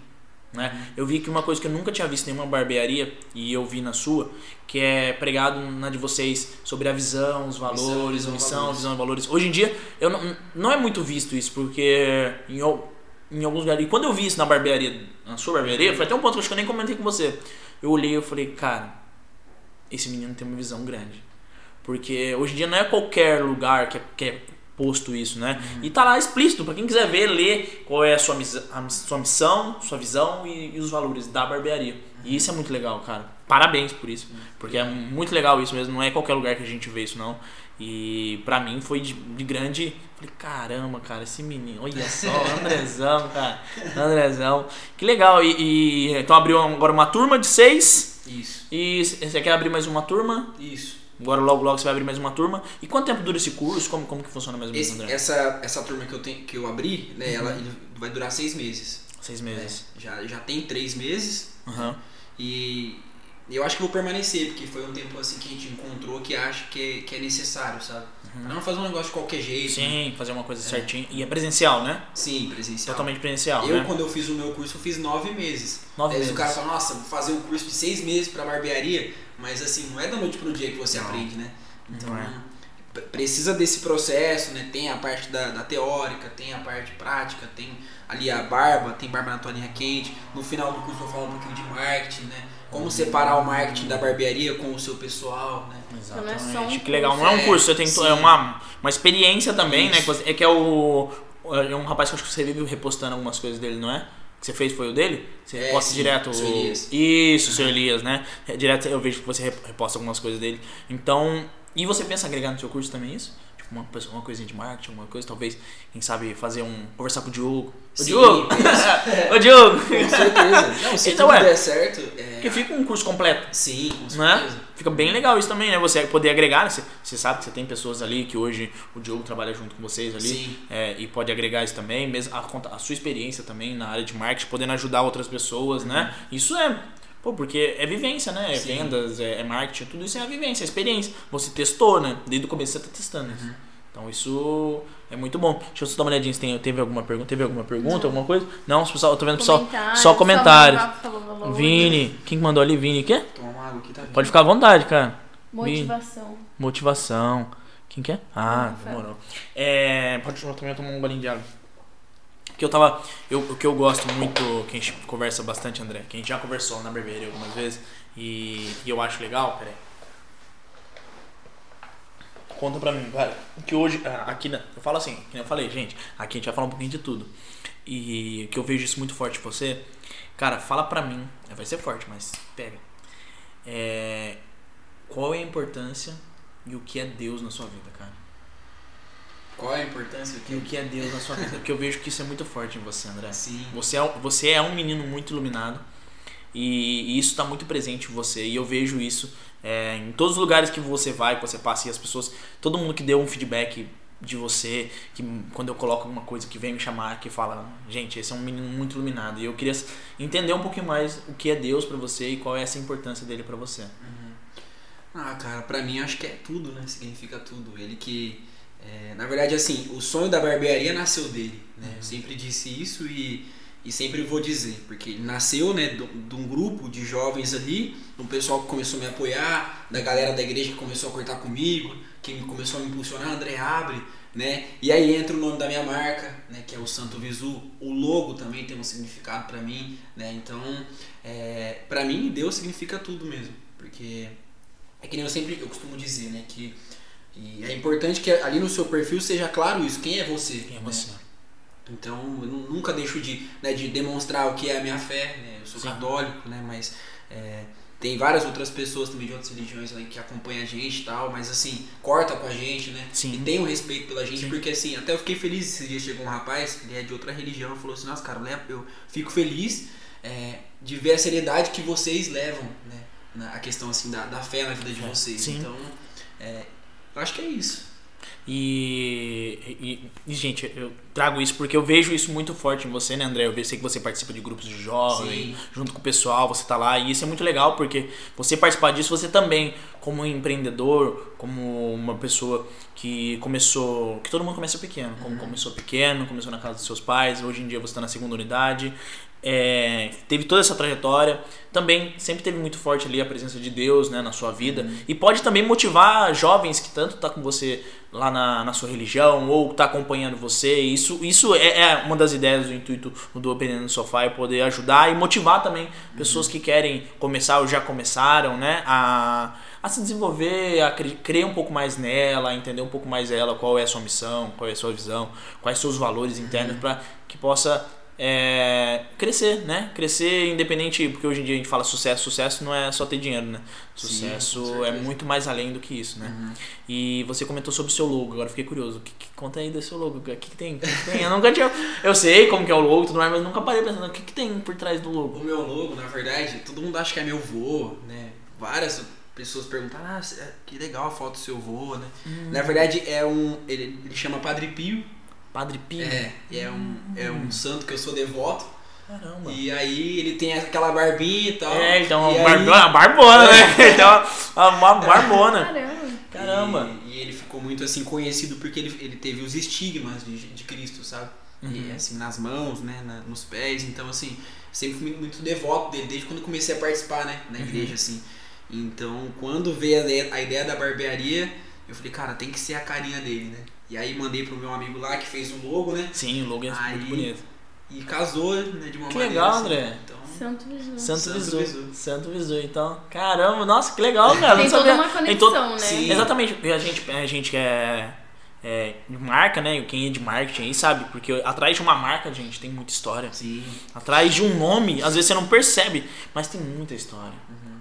Né? Eu vi que uma coisa que eu nunca tinha visto em nenhuma barbearia, e eu vi na sua, que é pregado na de vocês sobre a visão, os valores, visão, missão, valores. visão e valores. Hoje em dia, eu não, não é muito visto isso, porque em, em alguns lugares. E quando eu vi isso na barbearia, na sua barbearia, foi até um ponto que eu acho que eu nem comentei com você. Eu olhei e falei, cara, esse menino tem uma visão grande. Porque hoje em dia não é qualquer lugar que é, que é posto isso, né? E tá lá explícito, para quem quiser ver, ler qual é a sua, missão, a sua missão, sua visão e, e, os valores da barbearia. E isso é muito legal, cara. Parabéns por isso. Porque é muito legal isso mesmo, não é qualquer lugar que a gente vê isso, não. E pra mim foi de, de grande. Falei, caramba, cara, esse menino, olha só, Andrezão, cara. Andrezão. Que legal. E, e, então abriu agora uma turma de seis. Isso. E você quer abrir mais uma turma? Isso. Agora logo logo você vai abrir mais uma turma. E quanto tempo dura esse curso? Como, como que funciona mais ou menos, André? essa, essa turma que eu, tenho, que eu abri, né, ela Uhum. vai durar seis meses. Seis né? meses. Já, já tem três meses Aham. e eu acho que vou permanecer, porque foi um tempo assim que a gente encontrou que acha que é, que é necessário, sabe? Pra não fazer um negócio de qualquer jeito. né? Uhum. Sim, fazer uma coisa certinha. E é presencial, né? Sim, presencial. Totalmente presencial, Eu, né? quando eu fiz o meu curso, eu fiz nove meses. Nove Aí meses. o cara fala, nossa, vou fazer um curso de seis meses pra barbearia, mas assim, não é da noite pro dia que você Não. aprende, né? Então, é. precisa desse processo, né? Tem a parte da, da teórica, tem a parte prática, tem ali a barba, tem barba na toalhinha quente. No final do curso eu falo um pouquinho de marketing, né? Como separar o marketing da barbearia com o seu pessoal, né? Então não é só um Exatamente. que legal. Não é um curso. curso, você tem Sim. é uma, uma experiência também, né? Isso. que você- É que é o. É um rapaz que eu acho que você vive repostando algumas coisas dele, não é? Que você fez foi o dele? Você É, reposta sim, direto seu Elias. Isso, o seu Elias, né? É, Direto eu vejo que você rep- reposta algumas coisas dele. Então. E você pensa em agregar no seu curso também isso? Tipo, uma, uma coisinha de marketing, uma coisa, talvez, quem sabe, fazer um. conversar com o Diogo. Ô Sim, Diogo! Ô Diogo! Com certeza. Não, se Então, tudo é. der certo, é... Porque fica um curso completo. Sim, com né? certeza. Fica bem legal isso também, né? Você poder agregar, né? você, você sabe que você tem pessoas ali que hoje o Diogo trabalha junto com vocês ali Sim. é, e pode agregar isso também, mesmo a, a sua experiência também na área de marketing, podendo ajudar outras pessoas, né? Isso é, pô, porque é vivência, né? É Uhum. Sim. vendas, é, é marketing, tudo isso é a vivência, é a experiência. Você testou, né? Desde o começo você tá testando isso. Uhum. Então isso é muito bom. Deixa eu só dar uma olhadinha se tem, teve alguma pergunta. Teve alguma pergunta, alguma coisa? Não, pessoal, eu tô vendo pessoal. Comentários, Só comentários. Valores. Vini, quem que mandou ali? Vini, o quê? Toma uma água aqui, tá? Pode ficar à vontade, cara. Motivação. Motivação. Quem que é? Ah, demorou. É, pode eu também tomar um bolinho de água. Que eu tava. Eu, o que eu gosto muito, que a gente conversa bastante, André, que a gente já conversou na barbearia algumas vezes, e, e eu acho legal, peraí. Conta pra mim, cara. Que hoje, ah, aqui, eu falo assim, que nem eu falei, gente, aqui a gente vai falar um pouquinho de tudo. E que eu vejo isso muito forte em você, cara, fala pra mim, vai ser forte, mas pega. É, qual é a importância e o que é Deus na sua vida, cara? Qual é a importância E o que é Deus na sua vida? Porque eu vejo que isso é muito forte em você, André. Sim. Você é, você é um menino muito iluminado e, e isso está muito presente em você. E eu vejo isso é, em todos os lugares que você vai, que você passa e as pessoas, todo mundo que deu um feedback de você, que quando eu coloco alguma coisa que vem me chamar, que fala, gente, esse é um menino muito iluminado. E eu queria entender um pouquinho mais o que é Deus pra você e qual é essa importância dele pra você. Ah, cara, pra mim acho que é tudo, né? Significa tudo. Ele que. é, na verdade, assim, o sonho da barbearia nasceu dele, né? Eu sempre disse isso e, e sempre vou dizer, porque ele nasceu, né, de um grupo de jovens ali, um pessoal que começou a me apoiar, da galera da igreja que começou a cortar comigo, que me- começou a me impulsionar, André abre, né? E aí entra o nome da minha marca, né, que é o Santo Visu. O logo também tem um significado pra mim, né? Então, é, para mim, Deus significa tudo mesmo, porque é que nem eu sempre eu costumo dizer, né, que e é importante que ali no seu perfil seja claro isso, quem é você. Quem é né? Então, eu nu- nunca deixo de, né, de demonstrar o que é a minha fé, né? Eu sou Sim. católico, né, mas é, tem várias outras pessoas também de outras religiões né, que acompanham a gente e tal, mas assim, corta com a gente, né? Sim. E tem um respeito pela gente, Sim. porque assim, até eu fiquei feliz esse dia chegou um rapaz, ele é de outra religião, falou assim, nossa, cara, eu- eu fico feliz é, de ver a seriedade que vocês levam, né? Na, a questão assim da, da fé na vida de vocês. Sim. Então, é, eu acho que é isso. E, e- e, gente, eu trago isso porque eu vejo isso muito forte em você, né, André? Eu sei que você participa de grupos de jovens, junto com o pessoal, você tá lá, e isso é muito legal porque você participar disso, você também, como empreendedor, como uma pessoa que começou. que todo mundo começa pequeno, como Uhum. começou pequeno, começou na casa dos seus pais, hoje em dia você tá na segunda unidade. É, teve toda essa trajetória, também sempre teve muito forte ali a presença de Deus né, na sua vida Uhum. e pode também motivar jovens que tanto tá com você lá na, na sua religião ou tá acompanhando você. Isso, isso é, é uma das ideias do intuito do Dependendo do Sofá, é poder ajudar e motivar também pessoas que querem começar ou já começaram, né, a, a se desenvolver, a cre- crer um pouco mais nela, a entender um pouco mais ela, qual é a sua missão, qual é a sua visão, quais são os valores internos para que possa é, crescer, né? Crescer independente, porque hoje em dia a gente fala sucesso, sucesso não é só ter dinheiro, né? Sim, Sucesso com é muito mais além do que isso, né? Uhum. E você comentou sobre o seu logo, agora fiquei curioso. Que, que, conta aí do seu logo, o que, que tem? Que, tem? Eu nunca tinha. Eu sei como que é o logo tudo mais, mas nunca parei pensando, o que, que tem por trás do logo? O meu logo, na verdade, todo mundo acha que é meu vô, né? Várias pessoas perguntam, ah, que legal a foto do seu vô, né? Hum. Na verdade, é um. Ele, ele chama Padre Pio. Padre Pio. É, e é um, é um santo que eu sou devoto. Caramba. E aí ele tem aquela barbinha e tal. É, ele tem uma, aí- barbona, uma barbona, né? Ele tem uma, uma barbona. Caramba. Caramba. E, e ele ficou muito assim conhecido porque ele, ele teve os estigmas de, de Cristo, sabe? Uhum. E assim, nas mãos, né? na- nos pés. Então, assim, sempre fui muito, devoto dele, desde quando comecei a participar, né? Na Uhum. igreja, assim. Então, quando veio a ideia, a ideia da barbearia, eu falei, cara, tem que ser a carinha dele, né? E aí mandei pro meu amigo lá que fez o logo, né? Sim, o logo é Aí- muito bonito. E casou, né? De uma Que maneira. legal, assim. André. Então, Santo Jesus. Santo, Santo Visu. Visu. Santo Visu. Então, caramba, nossa, que legal, cara. Tem não toda sabia. uma conexão, todo- né? Sim. Exatamente, porque a gente, a gente que é, é de marca, né? Quem é de marketing aí sabe, porque atrás de uma marca, gente, tem muita história. sim. Atrás de um nome, às vezes você não percebe, mas tem muita história.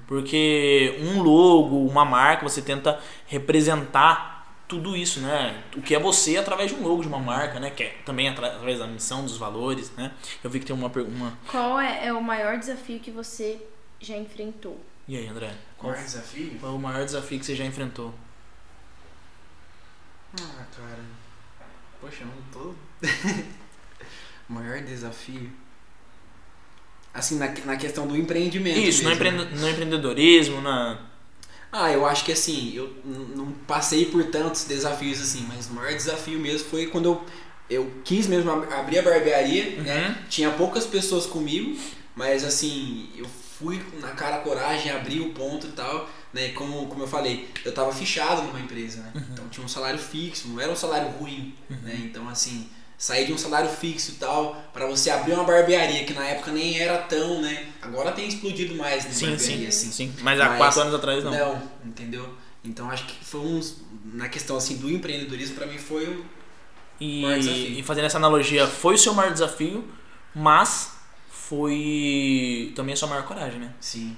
Porque um logo, uma marca, você tenta representar tudo isso, né? O que é você através de um logo de uma marca, né? Que é também atra- através da missão, dos valores, né? Eu vi que tem uma pergunta. Qual é, é o maior desafio que você já enfrentou? E aí, André? Qual Qual é o desafio? maior desafio que você já enfrentou? Ah, cara. Poxa, eu não tô. Maior desafio. Assim, na, na questão do empreendimento. Isso, no, mesmo, né? no empreendedorismo, na. Ah, eu acho que assim, eu não passei por tantos desafios assim, mas o maior desafio mesmo foi quando eu, eu quis mesmo ab- abrir a barbearia, né? Uhum. Tinha poucas pessoas comigo, mas assim, eu fui na cara coragem, abri o ponto e tal, né? Como, como eu falei, eu tava fichado numa empresa, né? Então tinha um salário fixo, não era um salário ruim, né? Então assim, sair de um salário fixo e tal, pra você abrir uma barbearia, que na época nem era tão, né? Agora tem explodido mais, né? Sim, sim, assim. sim. Mas há Mas- quatro anos atrás não. Não, entendeu? Então acho que foi uns. Na questão assim do empreendedorismo, pra mim foi um. Maior desafio. E, e fazendo essa analogia, foi o seu maior desafio, mas foi também a sua maior coragem, né? Sim.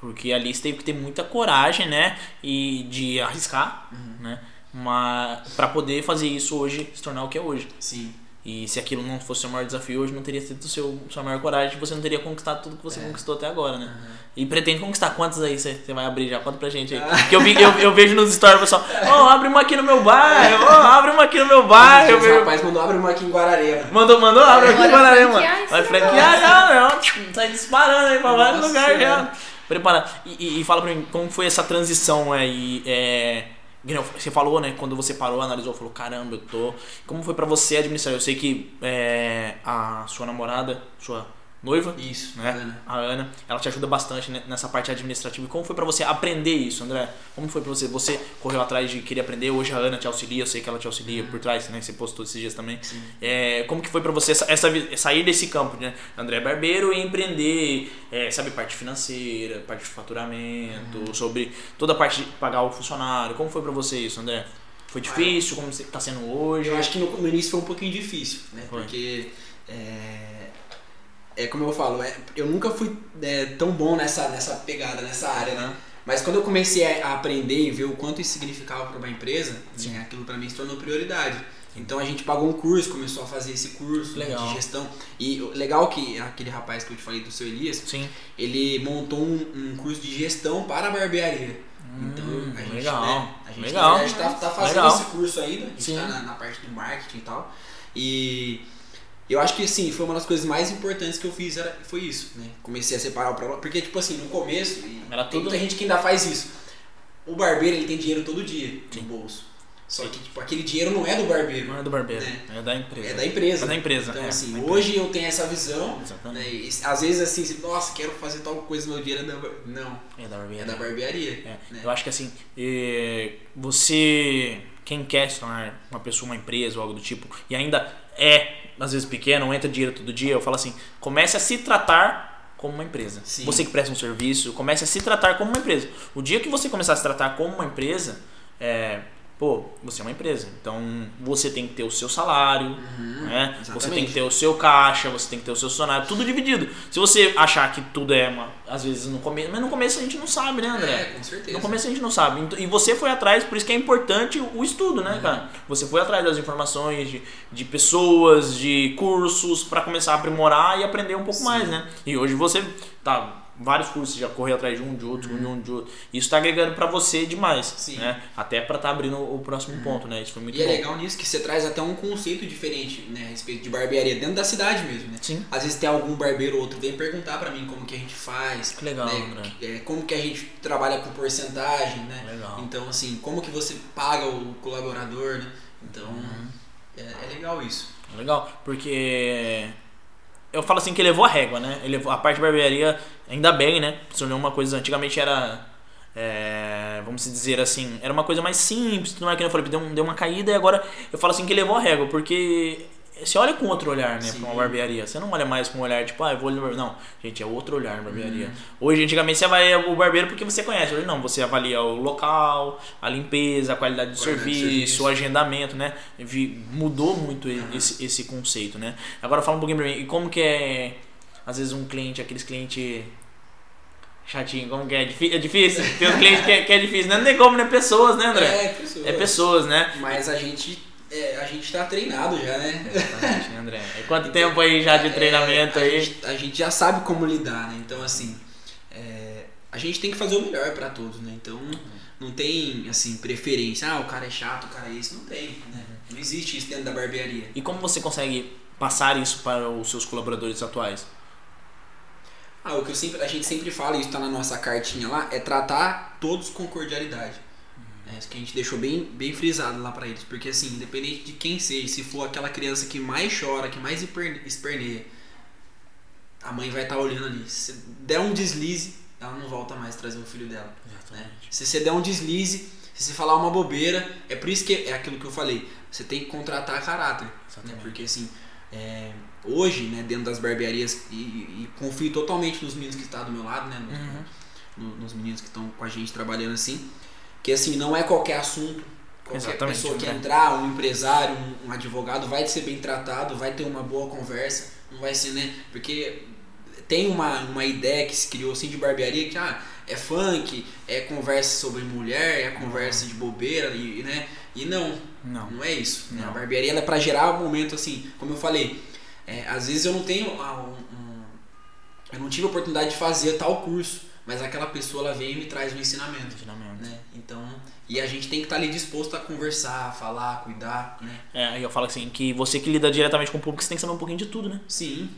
Porque ali você teve que ter muita coragem, né? E de arriscar, Uhum. né? Mas para poder fazer isso hoje, se tornar o que é hoje. Sim. E se aquilo não fosse o seu maior desafio, hoje não teria sido seu, sua maior coragem, você não teria conquistado tudo que você É. conquistou até agora, né? Uhum. E pretende conquistar quantos aí você, vai abrir já? Conta pra gente aí. Ah. Porque eu, vi, eu, eu vejo nos stories o pessoal, ó, abre uma aqui no meu bairro, ó, abre uma aqui no meu bairro. O rapaz mandou abre uma aqui em Guararema. Mandou, mandou, abre aqui aí, mano. franquear esse Vai negócio. franquear já, não. Sai disparando aí pra vários lugares já. Prepara. E, e- e fala pra mim, como foi essa transição aí? É, que Você falou, né? Quando você parou, analisou, falou, caramba, eu tô. Como foi pra você administrar? Eu sei que é, a sua namorada, sua noiva, Isso, né? Ana. A Ana, ela te ajuda bastante nessa parte administrativa. E como foi pra você aprender isso, André? Como foi pra você? Você correu atrás de querer aprender, hoje a Ana te auxilia, eu sei que ela te auxilia por trás, né? Você postou esses dias também. É, como que foi pra você essa, essa sair desse campo, né? André Barbeiro e empreender, é, sabe, parte financeira, parte de faturamento, Uhum. sobre toda a parte de pagar o funcionário. Como foi pra você isso, André? Foi difícil? Como você tá sendo hoje? Eu acho que no, no início foi um pouquinho difícil, né? Foi. Porque. É, é como eu falo, é, eu nunca fui é, tão bom nessa, nessa pegada, nessa área, né? Né? Mas quando eu comecei a aprender e ver o quanto isso significava para uma empresa, Sim. né, aquilo para mim se tornou prioridade. Então a gente pagou um curso, começou a fazer esse curso né, Legal. de gestão. E legal que aquele rapaz que eu te falei do seu Elias, Sim. ele montou um, um curso de gestão para a barbearia. então Hum, a gente, legal. né, a gente, legal. gente tá, fazendo Legal. esse curso ainda, a gente Sim. tá na, na parte de marketing e tal. E eu acho que assim, foi uma das coisas mais importantes que eu fiz, era, foi isso, né? Comecei a separar o problema. Porque, tipo assim, no começo, Era tem tudo- muita gente que ainda faz isso. O barbeiro ele tem dinheiro todo dia Sim. no bolso. Só que tipo, aquele dinheiro não é do barbeiro, Não é do barbeiro, Né? é da empresa. é da empresa. É da empresa. Então, é, assim, empresa. hoje eu tenho essa visão, Exatamente. né? E, às vezes assim, você, nossa, quero fazer tal coisa, meu dinheiro é da Não, É da barbearia. é da barbearia. É, né? Eu acho que assim, você, quem quer se tornar uma pessoa, uma empresa ou algo do tipo, e ainda é, às vezes, pequeno, não entra dinheiro todo dia, eu falo assim, comece a se tratar como uma empresa. Sim. Você que presta um serviço, comece a se tratar como uma empresa. O dia que você começar a se tratar como uma empresa, é, pô, você é uma empresa. Então você tem que ter o seu salário, né? Você Uhum. exatamente. tem que ter o seu caixa, você tem que ter o seu funcionário, tudo dividido. Se você achar que tudo é uma, às vezes no começo, mas no começo a gente não sabe, né, André? É, com certeza. No começo a gente não sabe. Então- E você foi atrás, por isso que é importante o estudo, né, cara? Você foi atrás das informações de, de pessoas, de cursos, pra começar a aprimorar e aprender um pouco Sim. mais, né? E hoje você tá vários cursos, já correu atrás de um, de outro, de um, de outro. Isso tá agregando pra você demais, Sim. né? Até pra tá abrindo o próximo ponto, né? Isso foi muito E é bom. legal nisso que você traz até um conceito diferente, né, a respeito de barbearia dentro da cidade mesmo, né? Sim. Às vezes tem algum barbeiro ou outro vem perguntar pra mim como que a gente faz, Que legal, né, André. que- é, como que a gente trabalha com porcentagem, né? Legal. Então assim, como que você paga o colaborador, né? Então Uhum. é, é legal isso. Legal, porque eu falo assim que elevou a régua, né? Elevou, a parte de barbearia, ainda bem, né? Se tornou uma coisa, antigamente era, é, vamos dizer assim, era uma coisa mais simples, tudo mais que eu falei, deu, deu uma caída e agora eu falo assim que elevou a régua, porque você olha com outro olhar, né, Sim. pra uma barbearia. Você não olha mais com um olhar tipo, ah, eu vou barbeiro. Não, gente, é outro olhar na barbearia. Hoje, antigamente, você avalia o barbeiro porque você conhece. Hoje não, você avalia o local, a limpeza, a qualidade do serviço, serviço. o agendamento, né? Mudou muito esse, esse conceito, né? Agora fala um pouquinho pra mim, e como que é, às vezes, um cliente, aqueles clientes chatinho, como que é? É difícil? Tem uns clientes que é, que é difícil? Não tem como, né? Pessoas, né, André? É, pessoas. É pessoas, né? Mas a gente, é, a gente tá treinado já, né? Exatamente, né, André? E quanto tempo aí já de treinamento É, a aí? Gente, a gente já sabe como lidar, né? Então, assim, é, a gente tem que fazer o melhor pra todos, né? Então, não tem, assim, preferência. Ah, o cara é chato, o cara é isso. Não tem, né? Não existe isso dentro da barbearia. E como você consegue passar isso para os seus colaboradores atuais? Ah, o que sempre, a gente sempre fala, e isso tá na nossa cartinha lá, é tratar todos com cordialidade. É isso que a gente deixou bem, bem frisado lá pra eles. Porque, assim, independente de quem seja, se for aquela criança que mais chora, que mais esperneia, a mãe vai estar olhando ali. Se der um deslize, ela não volta mais trazer o filho dela. né? Se você der um deslize, se você falar uma bobeira, é por isso que é aquilo que eu falei. Você tem que contratar caráter. Né? Exatamente. Porque assim, é, hoje, né, dentro das barbearias, e, e confio totalmente nos meninos que estão do meu lado, né? no- Uhum. no- nos meninos que estão com a gente trabalhando assim, que assim, não é qualquer assunto. Qualquer Exatamente, pessoa que André. entrar, um empresário, um, um advogado, vai ser bem tratado, vai ter uma boa conversa, não vai ser, né? Porque tem uma, uma ideia que se criou assim de barbearia que ah, é funk, é conversa sobre mulher, é conversa de bobeira, e, né? E não, Não. não é isso. né? Não. A barbearia é pra gerar um momento assim, como eu falei, é, às vezes eu não tenho ah, um- um- eu não tive a oportunidade de fazer tal curso, mas aquela pessoa ela vem e me traz um ensinamento, Ensinamento. né? Então, e a gente tem que estar ali disposto a conversar, falar, cuidar, né? É, aí eu falo assim, que você que lida diretamente com o público, você tem que saber um pouquinho de tudo, né? Sim.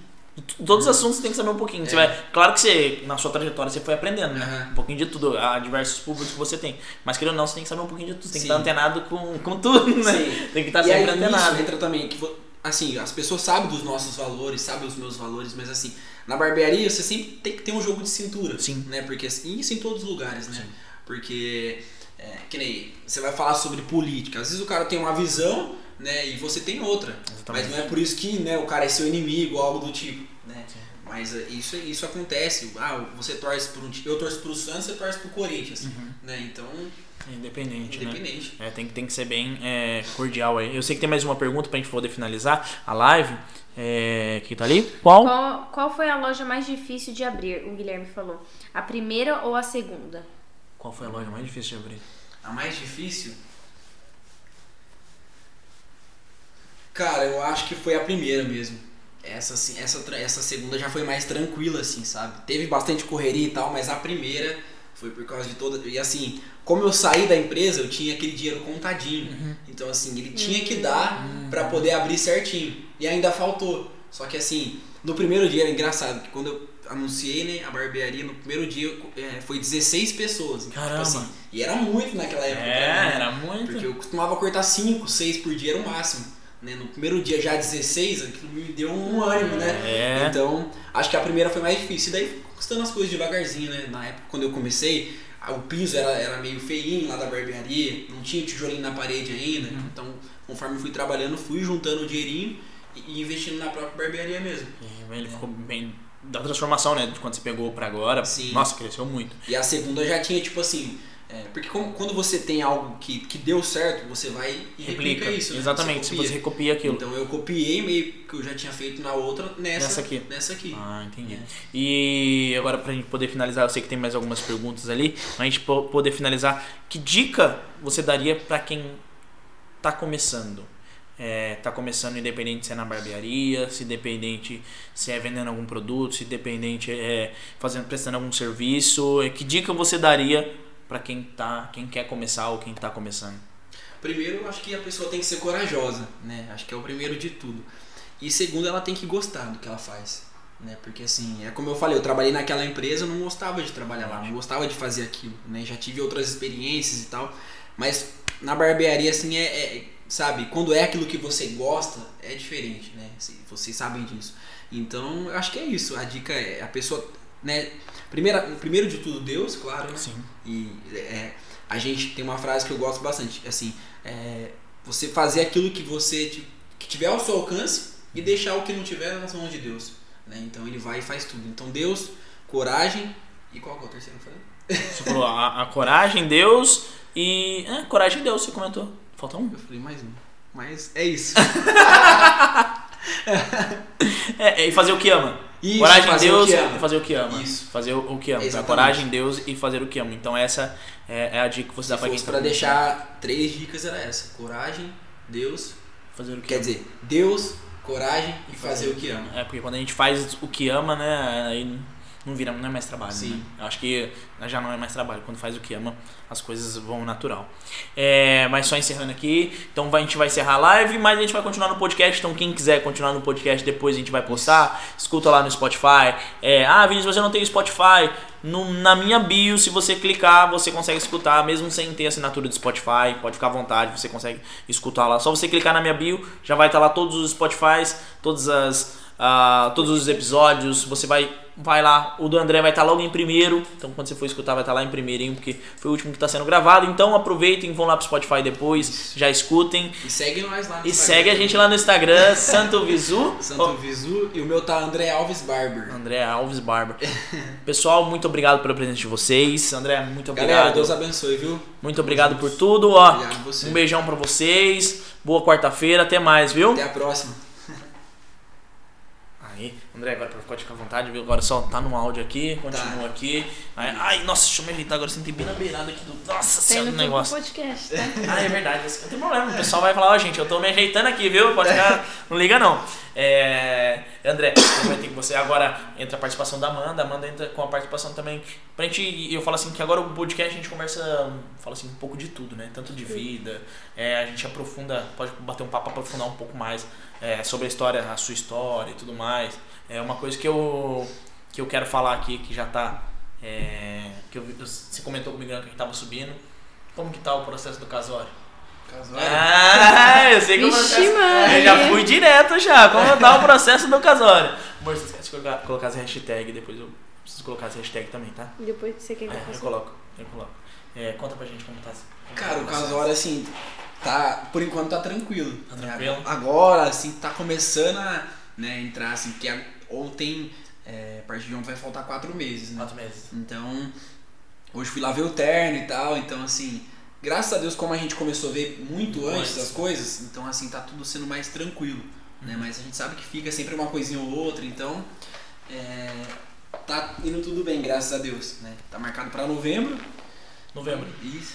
Todos os assuntos você tem que saber um pouquinho. Você É. vai, claro que você, na sua trajetória, você foi aprendendo, né? Aham. Um pouquinho de tudo, há diversos públicos que você tem. Mas querendo ou não, você tem que saber um pouquinho de tudo. Você tem que Sim. estar antenado com, com tudo, né? Sim. Tem que estar e aí sempre antenado. nisso entra também que assim, as pessoas sabem dos nossos valores, sabem os meus valores, mas assim, na barbearia você sempre tem que ter um jogo de cintura, Sim. né? Porque assim, isso em todos os lugares, né? Sim. Porque é, que nem você vai falar sobre política, às vezes o cara tem uma visão, né, e você tem outra. Exatamente. Mas não é por isso que, né, o cara é seu inimigo ou algo do tipo, né? Mas é, isso, isso acontece. Ah, você torce por um time, eu torço pro Santos, você torce pro Corinthians, né? Então, Independente, né? independente. É, tem, que- tem que ser bem é, cordial aí. Eu sei que tem mais uma pergunta pra gente poder finalizar a live. É, que tá ali? Qual? Qual, qual foi a loja mais difícil de abrir? O Guilherme falou. A primeira ou a segunda? Qual foi a loja mais difícil de abrir? A mais difícil? Cara, eu acho que foi a primeira mesmo. Essa, assim, essa, essa segunda já foi mais tranquila, assim, sabe? Teve bastante correria e tal, mas a primeira foi por causa de toda. E assim, como eu saí da empresa, eu tinha aquele dinheiro contadinho. Então, assim, ele tinha que dar pra poder abrir certinho. E ainda faltou. Só que assim, no primeiro dia era engraçado, que quando eu anunciei né, a barbearia, no primeiro dia é, foi 16 pessoas. Então, Caramba. Tipo assim, e era muito naquela época. mim, É, né? era muito. Porque eu costumava cortar 5, 6 por dia era o máximo. Né? No primeiro dia já 16, aquilo me deu um ânimo, né? É. Então, acho que a primeira foi mais difícil. E daí fui conquistando as coisas devagarzinho, né? Na época, quando eu comecei, o piso era, era meio feinho lá da barbearia, não tinha tijolinho na parede ainda. Uhum. Então, conforme fui trabalhando, fui juntando o dinheirinho e, investindo na própria barbearia mesmo. É, ele ficou bem da transformação, né? De quando você pegou pra agora. Sim. Nossa, cresceu muito. E a segunda já tinha, tipo assim. É, porque como- quando você tem algo que, que deu certo, você vai e replica, Replica. isso. né? Exatamente, se copia. você recopia aquilo. Então eu copiei meio que eu já tinha feito na outra, nessa, Nessa aqui. Nessa aqui. Ah, entendi. É. E agora pra gente poder finalizar, eu sei que tem mais algumas perguntas ali, pra gente po- poder finalizar, que dica você daria pra quem tá começando? É, tá começando independente se é na barbearia, se independente se é vendendo algum produto, se independente é fazendo prestando algum serviço, É, que dica você daria pra quem tá, quem quer começar ou quem tá começando? Primeiro, eu acho que a pessoa tem que ser corajosa, né? Acho que é o primeiro de tudo. E segundo, ela tem que gostar do que ela faz, né? Porque assim, é como eu falei, eu trabalhei naquela empresa, eu não gostava de trabalhar lá, não gostava de fazer aquilo, né? Já tive outras experiências e tal, mas na barbearia assim é, é- sabe, quando é aquilo que você gosta, é diferente, né? Vocês sabem disso. Então, eu acho que é isso. A dica é a pessoa, né? Primeira, primeiro de tudo, Deus, claro, né? Sim. E é, a gente tem uma frase que eu gosto bastante, assim, é, você fazer aquilo que você que tiver ao seu alcance e deixar o que não tiver nas mãos de Deus, né? Então ele vai e faz tudo. Então Deus, coragem e qual que é o terceiro? Você falou a, a coragem, Deus e. É, coragem, Deus, você comentou. Falta um? Eu falei mais um. Mas é isso. É, e fazer o que ama. Isso, coragem, fazer o Deus e fazer o que ama. Isso. Fazer o, o que ama. Coragem, Deus e fazer o que ama. Então essa é, é a dica que você Se dá pra quem tá pra começando. deixar três dicas era essa: coragem, Deus, Fazer o que quer ama. dizer, Deus, coragem e fazer o que ama. É, porque quando a gente faz o que ama, né, aí não vira, não é mais trabalho, Sim. né? Eu acho que já não é mais trabalho. Quando faz o que ama, as coisas vão natural. É, mas só encerrando aqui, então vai- a gente vai encerrar a live, mas a gente vai continuar no podcast. Então quem quiser continuar no podcast depois a gente vai postar. Escuta lá no Spotify. É, ah, Vinícius, você não tem Spotify? No, na minha bio, se você clicar, você consegue escutar, mesmo sem ter assinatura do Spotify. Pode ficar à vontade, você consegue escutar lá. Só você clicar na minha bio, já vai estar lá todos os Spotifys, todas as ah, todos os episódios. Você vai, vai lá. O do André vai estar logo em primeiro. Então, quando você for escutar, vai estar lá em primeirinho, porque foi o último que está sendo gravado. Então, aproveitem, vão lá pro Spotify depois, já escutem. E segue nós lá no E Instagram. segue a gente lá no Instagram, Santo Visu. Santo Visu e o meu tá André Alves Barber. André Alves Barba. Pessoal, muito obrigado pela presença de vocês. André, muito obrigado. Galera, Deus abençoe, viu? Muito obrigado por tudo. Ó, Obrigado um beijão pra vocês. Boa quarta-feira. Até mais, viu? Até a próxima. André, agora pode ficar à vontade, viu? Agora só tá no áudio aqui, continua aqui. Aí, ai, nossa, deixa eu me ajeitar agora, sentei bem na beirada aqui do. Nossa Tá senhora, do negócio. podcast, tá? Ah, é verdade, não tem problema. O pessoal vai falar, ó, gente, eu tô me ajeitando aqui, viu? Pode ficar, não liga não. É, André, vai ter que você agora entra a participação da Amanda, a Amanda entra com a participação também. Pra gente, eu falo assim que agora o podcast a gente conversa, fala assim, um pouco de tudo, né? Tanto de vida, é, a gente aprofunda, pode bater um papo, aprofundar um pouco mais é, sobre a história, a sua história e tudo mais. É uma coisa que eu, que eu quero falar aqui, que já tá, é, que eu, vi- você comentou comigo né, que a gente tava subindo. Como que tá o processo do casório? Ah, eu sei que o Vixe, processo. Maria. Eu já fui direto já. Como tá o processo do casório? Amor, você esquece de colocar, colocar as hashtag, depois eu preciso colocar as hashtag também, tá? E depois você quer que eu É, eu coloco, eu coloco. É, conta pra gente como tá. como tá Cara, o processo. casório, assim, tá. Por enquanto tá tranquilo. Tá tranquilo? Agora, assim, tá começando a né, entrar, assim, porque a- ontem, é, a partir de ontem vai faltar quatro meses, né? Quatro meses. Então, hoje fui lá ver o terno e tal, então assim, graças a Deus como a gente começou a ver muito antes Antes. as coisas, então assim, tá tudo sendo mais tranquilo, né? Mas a gente sabe que fica sempre uma coisinha ou outra, então é, tá indo tudo bem, graças a Deus, né? Tá marcado pra novembro. Novembro. Isso.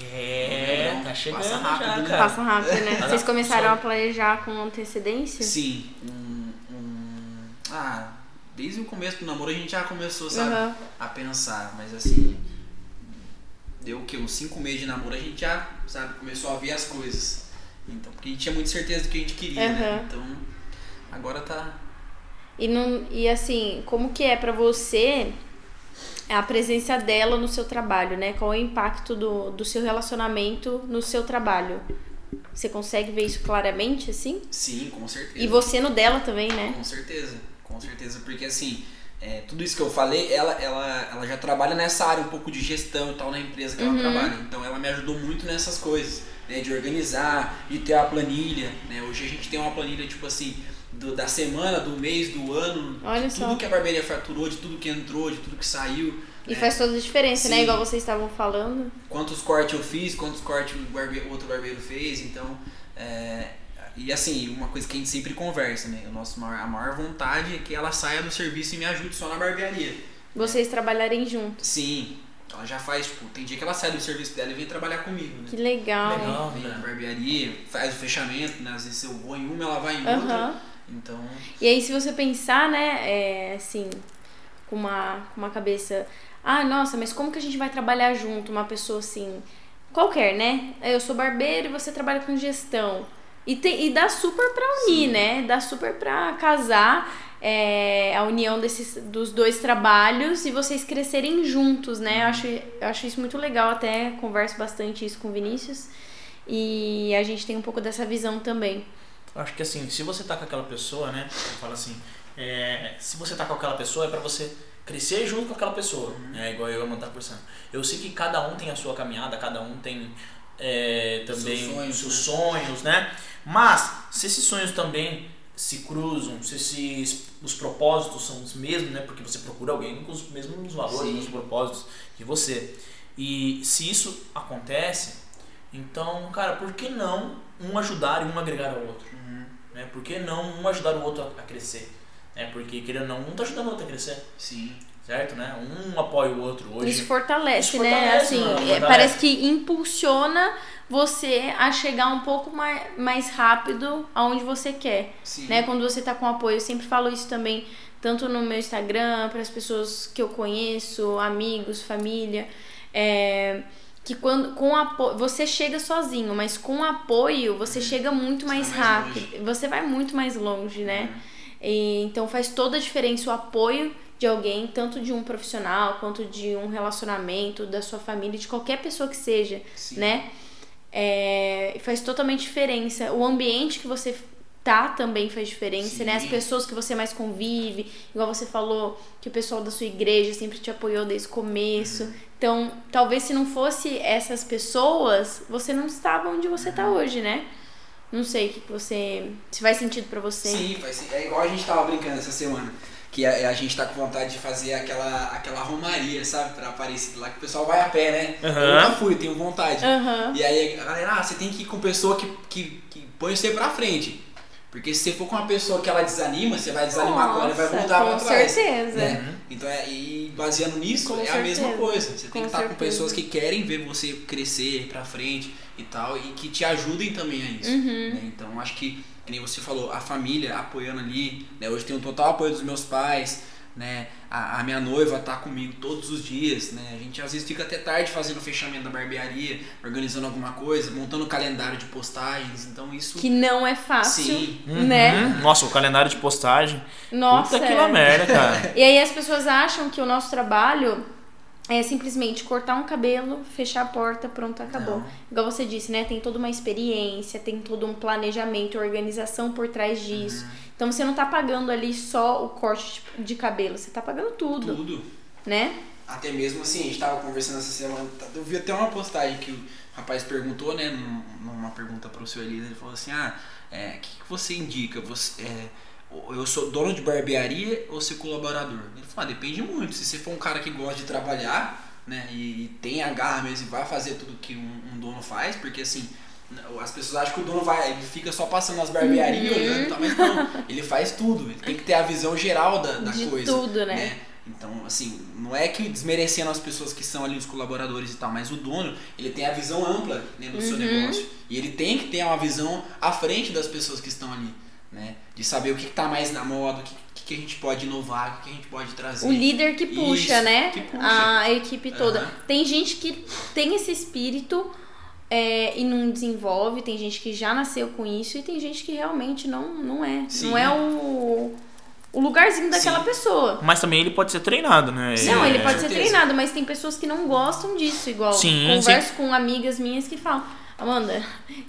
É, Novembro, tá chegando passa rápido, já, né? cara. Passa rápido, né? Vocês começaram Só- a planejar com antecedência? Sim, ah, desde o começo do namoro a gente já começou, sabe? Aham. a pensar, mas assim, deu o que? Uns cinco meses de namoro, a gente já, sabe, começou a ver as coisas. Então, porque a gente tinha muita certeza do que a gente queria, né? Aham. Então, agora tá. E, não, e assim, como que é pra você a presença dela no seu trabalho, né? Qual é o impacto do, do seu relacionamento no seu trabalho? Você consegue ver isso claramente, assim? Sim, com certeza. E você no dela também, né? Com certeza, com certeza, porque assim, é, tudo isso que eu falei, ela, ela, ela já trabalha nessa área um pouco de gestão e tal na empresa que ela Uhum. trabalha. Então ela me ajudou muito nessas coisas, né? De organizar, de ter a planilha, né? Hoje a gente tem uma planilha, tipo assim, do- da semana, do mês, do ano, Olha de tudo só. que a barbearia faturou, de tudo que entrou, de tudo que saiu. E né? faz toda a diferença, né? Sim. Igual vocês estavam falando. quantos cortes eu fiz, quantos cortes o, barbe- o outro barbeiro fez, então é, e assim, uma coisa que a gente sempre conversa, né? O nosso maior, a maior vontade é que ela saia do serviço e me ajude só na barbearia. Vocês trabalharem juntos. Sim, ela já faz, tipo, tem dia que ela sai do serviço dela e vem trabalhar comigo, né? Que legal. Legal. Vem na barbearia, faz o fechamento, né? Às vezes eu vou em uma, ela vai em Aham. outra. Então, E aí, se você pensar, né, é, assim, com uma, com uma cabeça. Ah, nossa, mas como que a gente vai trabalhar junto? Uma pessoa assim. Qualquer, né? Eu sou barbeiro e você trabalha com gestão. E, tem, e dá super pra unir, Sim. né? Dá super pra casar é, a união desses, dos dois trabalhos e vocês crescerem juntos, né? Eu acho, eu acho isso muito legal, até converso bastante isso com o Vinícius. E a gente tem um pouco dessa visão também. Acho que assim, se você tá com aquela pessoa, né? Eu falo assim, é, se você tá com aquela pessoa é pra você crescer junto com aquela pessoa. É igual eu e a Amanda tá conversando. Eu sei que cada um tem a sua caminhada, cada um tem é, também Seus sonhos, seus né? sonhos, né? Mas se esses sonhos também se cruzam, se esses, os propósitos são os mesmos, né? Porque você procura alguém com os mesmos valores, os propósitos que você. E se isso acontece, então, cara, por que não um ajudar e um agregar ao outro? Né? Por que não um ajudar o outro a a crescer? É porque, querendo ou não, um tá ajudando o outro a crescer, sim. Certo? Né? Um apoia o outro hoje. Isso fortalece, Isso né? fortalece, assim, mano, é, fortalece. parece que impulsiona você a chegar um pouco mais, mais rápido aonde você quer, Sim. né? Quando você tá com apoio, eu sempre falo isso também, tanto no meu Instagram, para as pessoas que eu conheço, amigos, família, é, que quando com apoio, você chega sozinho, mas com apoio você chega muito Uhum. Mais vai mais rápido, você vai muito mais longe, né? Uhum. E, então faz toda a diferença o apoio de alguém, tanto de um profissional quanto de um relacionamento, da sua família, de qualquer pessoa que seja, Sim. né? É, faz totalmente diferença. O ambiente que você tá também faz diferença, né? As Sim. pessoas que você mais convive, igual você falou que o pessoal da sua igreja sempre te apoiou desde o começo. Uhum. Então, talvez se não fosse essas pessoas, você não estava onde você tá Uhum. hoje, né? Não sei o que você. Se faz sentido pra você. Sim, faz, sim. é igual a gente tava brincando essa semana. Que a, a gente tá com vontade de fazer aquela, aquela romaria, sabe? Pra Aparecida lá, que o pessoal vai a pé, né? Eu Aham. nunca fui, tenho vontade. Aham. E aí a galera, ah, você tem que ir com pessoa que, que, que põe você pra frente. Porque se você for com uma pessoa que ela desanima, você vai desanimar com ela e vai Nossa, voltar pra com trás. certeza. né? Então, é, e baseando nisso, Com é a mesma certeza. coisa. Você tem Com que estar com certeza. pessoas que querem ver você crescer pra frente e tal, e que te ajudem também a isso. Uhum. né? Então, acho que nem você falou, a família apoiando ali, né? Hoje tem o total apoio dos meus pais, né? A, a minha noiva tá comigo todos os dias, né? A gente às vezes fica até tarde fazendo o fechamento da barbearia, organizando alguma coisa, montando o calendário de postagens, então isso... Que não é fácil, Sim. né? Uhum. Nossa, o calendário de postagem. Nossa. Puta que é. lá merda, cara. E aí as pessoas acham que o nosso trabalho é simplesmente cortar um cabelo, fechar a porta, pronto, acabou. Não. Igual você disse, né? Tem toda uma experiência, tem todo um planejamento, organização por trás disso. Uhum. Então você não tá pagando ali só o corte de- de cabelo, você tá pagando tudo, Tudo. né? Até mesmo assim, a gente tava conversando essa semana, eu vi até uma postagem que o rapaz perguntou, né, num- numa pergunta pro seu Elisa, ele falou assim, ah, é, o que, que você indica? Você, é, eu sou dono de barbearia ou ser colaborador? Ele falou, ah, depende muito, se você for um cara que gosta de trabalhar, né, e, e tem a garra mesmo e vai fazer tudo que um, um dono faz, porque assim, as pessoas acham que o dono vai, ele fica só passando nas barbearias Uhum. olhando, e tal, mas não, ele faz tudo, ele tem que ter a visão geral da, da De coisa. tudo, né? Então, assim, não é que desmerecendo as pessoas que são ali os colaboradores e tal, mas o dono, ele tem a visão ampla né, do seu Uhum. negócio. E ele tem que ter uma visão à frente das pessoas que estão ali, né? De saber o que está mais na moda, o que, que, a gente pode inovar, o que, a gente pode trazer. O líder que puxa, Isso, né? que puxa. A equipe toda. Aham. Tem gente que tem esse espírito é, e não desenvolve, tem gente que já nasceu com isso e tem gente que realmente não, não é. Sim. Não é o, o lugarzinho daquela Sim. pessoa. Mas também ele pode ser treinado, né? Não, ele É, pode ser treinado, mas tem pessoas que não gostam disso, igual Sim, converso com amigas minhas que falam: Amanda,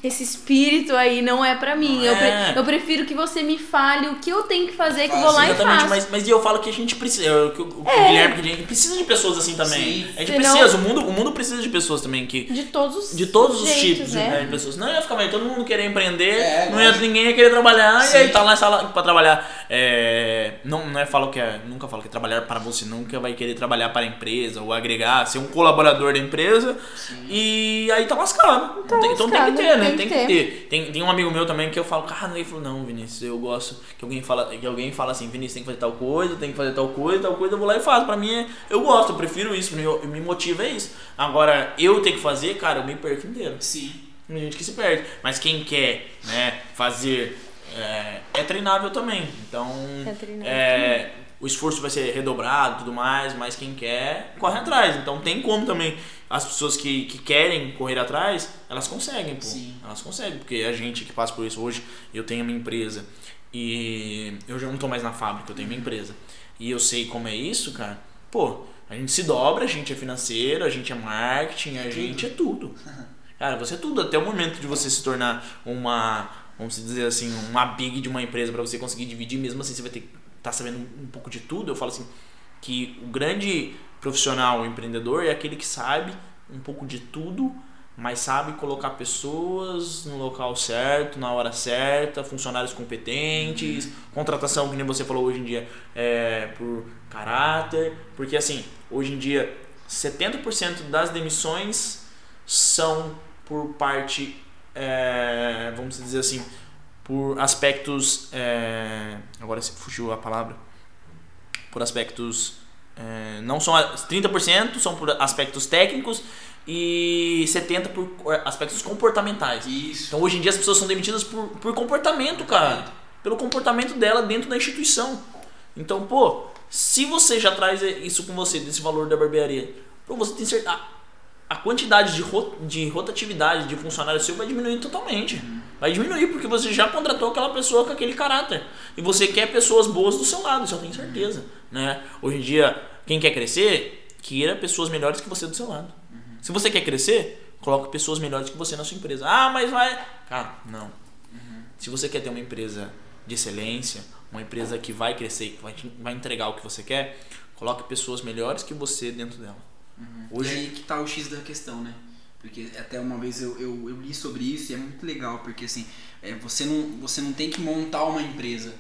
esse espírito aí não é pra mim. Eu, pre- É. eu prefiro que você me fale o que eu tenho que fazer, que eu vou lá e Exatamente, faço. mas, mas eu falo que a gente precisa, eu- que o, o É. Guilherme, que a gente precisa de pessoas assim também. Sim. A gente Senão- precisa, o mundo, o mundo precisa de pessoas também que De todos os de todos os jeitos, tipos né? de pessoas. Não ia ficar mais todo mundo querer empreender, É, não ia, ninguém ia querer trabalhar, Sim. e aí tá lá na sala pra trabalhar. É, não, não é falo que é, nunca falo que é trabalhar para você, nunca vai querer trabalhar para a empresa ou agregar, ser um colaborador da empresa. E aí tá lascado. Tem- então tem que ter, né? tem Tem que que ter. ter. Tem, tem um amigo meu também que eu falo, cara, ele falou, não, Vinícius, eu gosto que alguém fala, que alguém fala assim, Vinícius, tem que fazer tal coisa, tem que fazer tal coisa, tal coisa, eu vou lá e faço. Pra mim, é- eu gosto, eu prefiro isso, me, me motiva é isso. Agora, eu ter que fazer, cara, eu me perco inteiro. Sim. Tem gente que se perde. Mas quem quer, né, fazer é, é treinável também. Então, É treinável é, o esforço vai ser redobrado tudo mais, mas quem quer, corre atrás. Então tem como também. As pessoas que, que querem correr atrás, elas conseguem, pô. Sim. Elas conseguem, porque a gente que passa por isso hoje, eu tenho a minha empresa e eu já não tô mais na fábrica, eu tenho minha empresa. E eu sei como é isso, cara. Pô, a gente se dobra, a gente é financeiro, a gente é marketing, a gente é tudo. Cara, você é tudo, até o momento de você se tornar uma, vamos dizer assim, uma big de uma empresa para você conseguir dividir, mesmo assim você vai ter que estar sabendo um pouco de tudo. Eu falo assim, que o grande profissional, o empreendedor, é aquele que sabe um pouco de tudo, mas sabe colocar pessoas no local certo, na hora certa, funcionários competentes, contratação, que nem você falou hoje em dia, é, por caráter, porque assim, hoje em dia, 70% das demissões são por parte, é, vamos dizer assim, por aspectos, é, agora se fugiu a palavra, por aspectos, é, não são, a- 30% são por aspectos técnicos e 70% por aspectos comportamentais. Isso. Então hoje em dia as pessoas são demitidas por, por comportamento, cara. Pelo comportamento dela dentro da instituição. Então, pô, se você já traz isso com você, desse valor da barbearia, pô, você tem certeza. A quantidade de, ro- de rotatividade de funcionário seu vai diminuir totalmente. Vai diminuir porque você já contratou aquela pessoa com aquele caráter. E você quer pessoas boas do seu lado, isso eu tenho certeza. Né? Hoje em dia, quem quer crescer, queira pessoas melhores que você do seu lado. Se você quer crescer, coloque pessoas melhores que você na sua empresa. Ah, mas vai. Cara, não. Se você quer ter uma empresa de excelência, uma empresa que vai crescer, que vai, te- vai entregar o que você quer, coloque pessoas melhores que você dentro dela. E Hoje, aí que tá o X da questão, né? Porque até uma vez eu, eu, eu li sobre isso e é muito legal, porque assim, é, você, não, você não tem que montar uma empresa.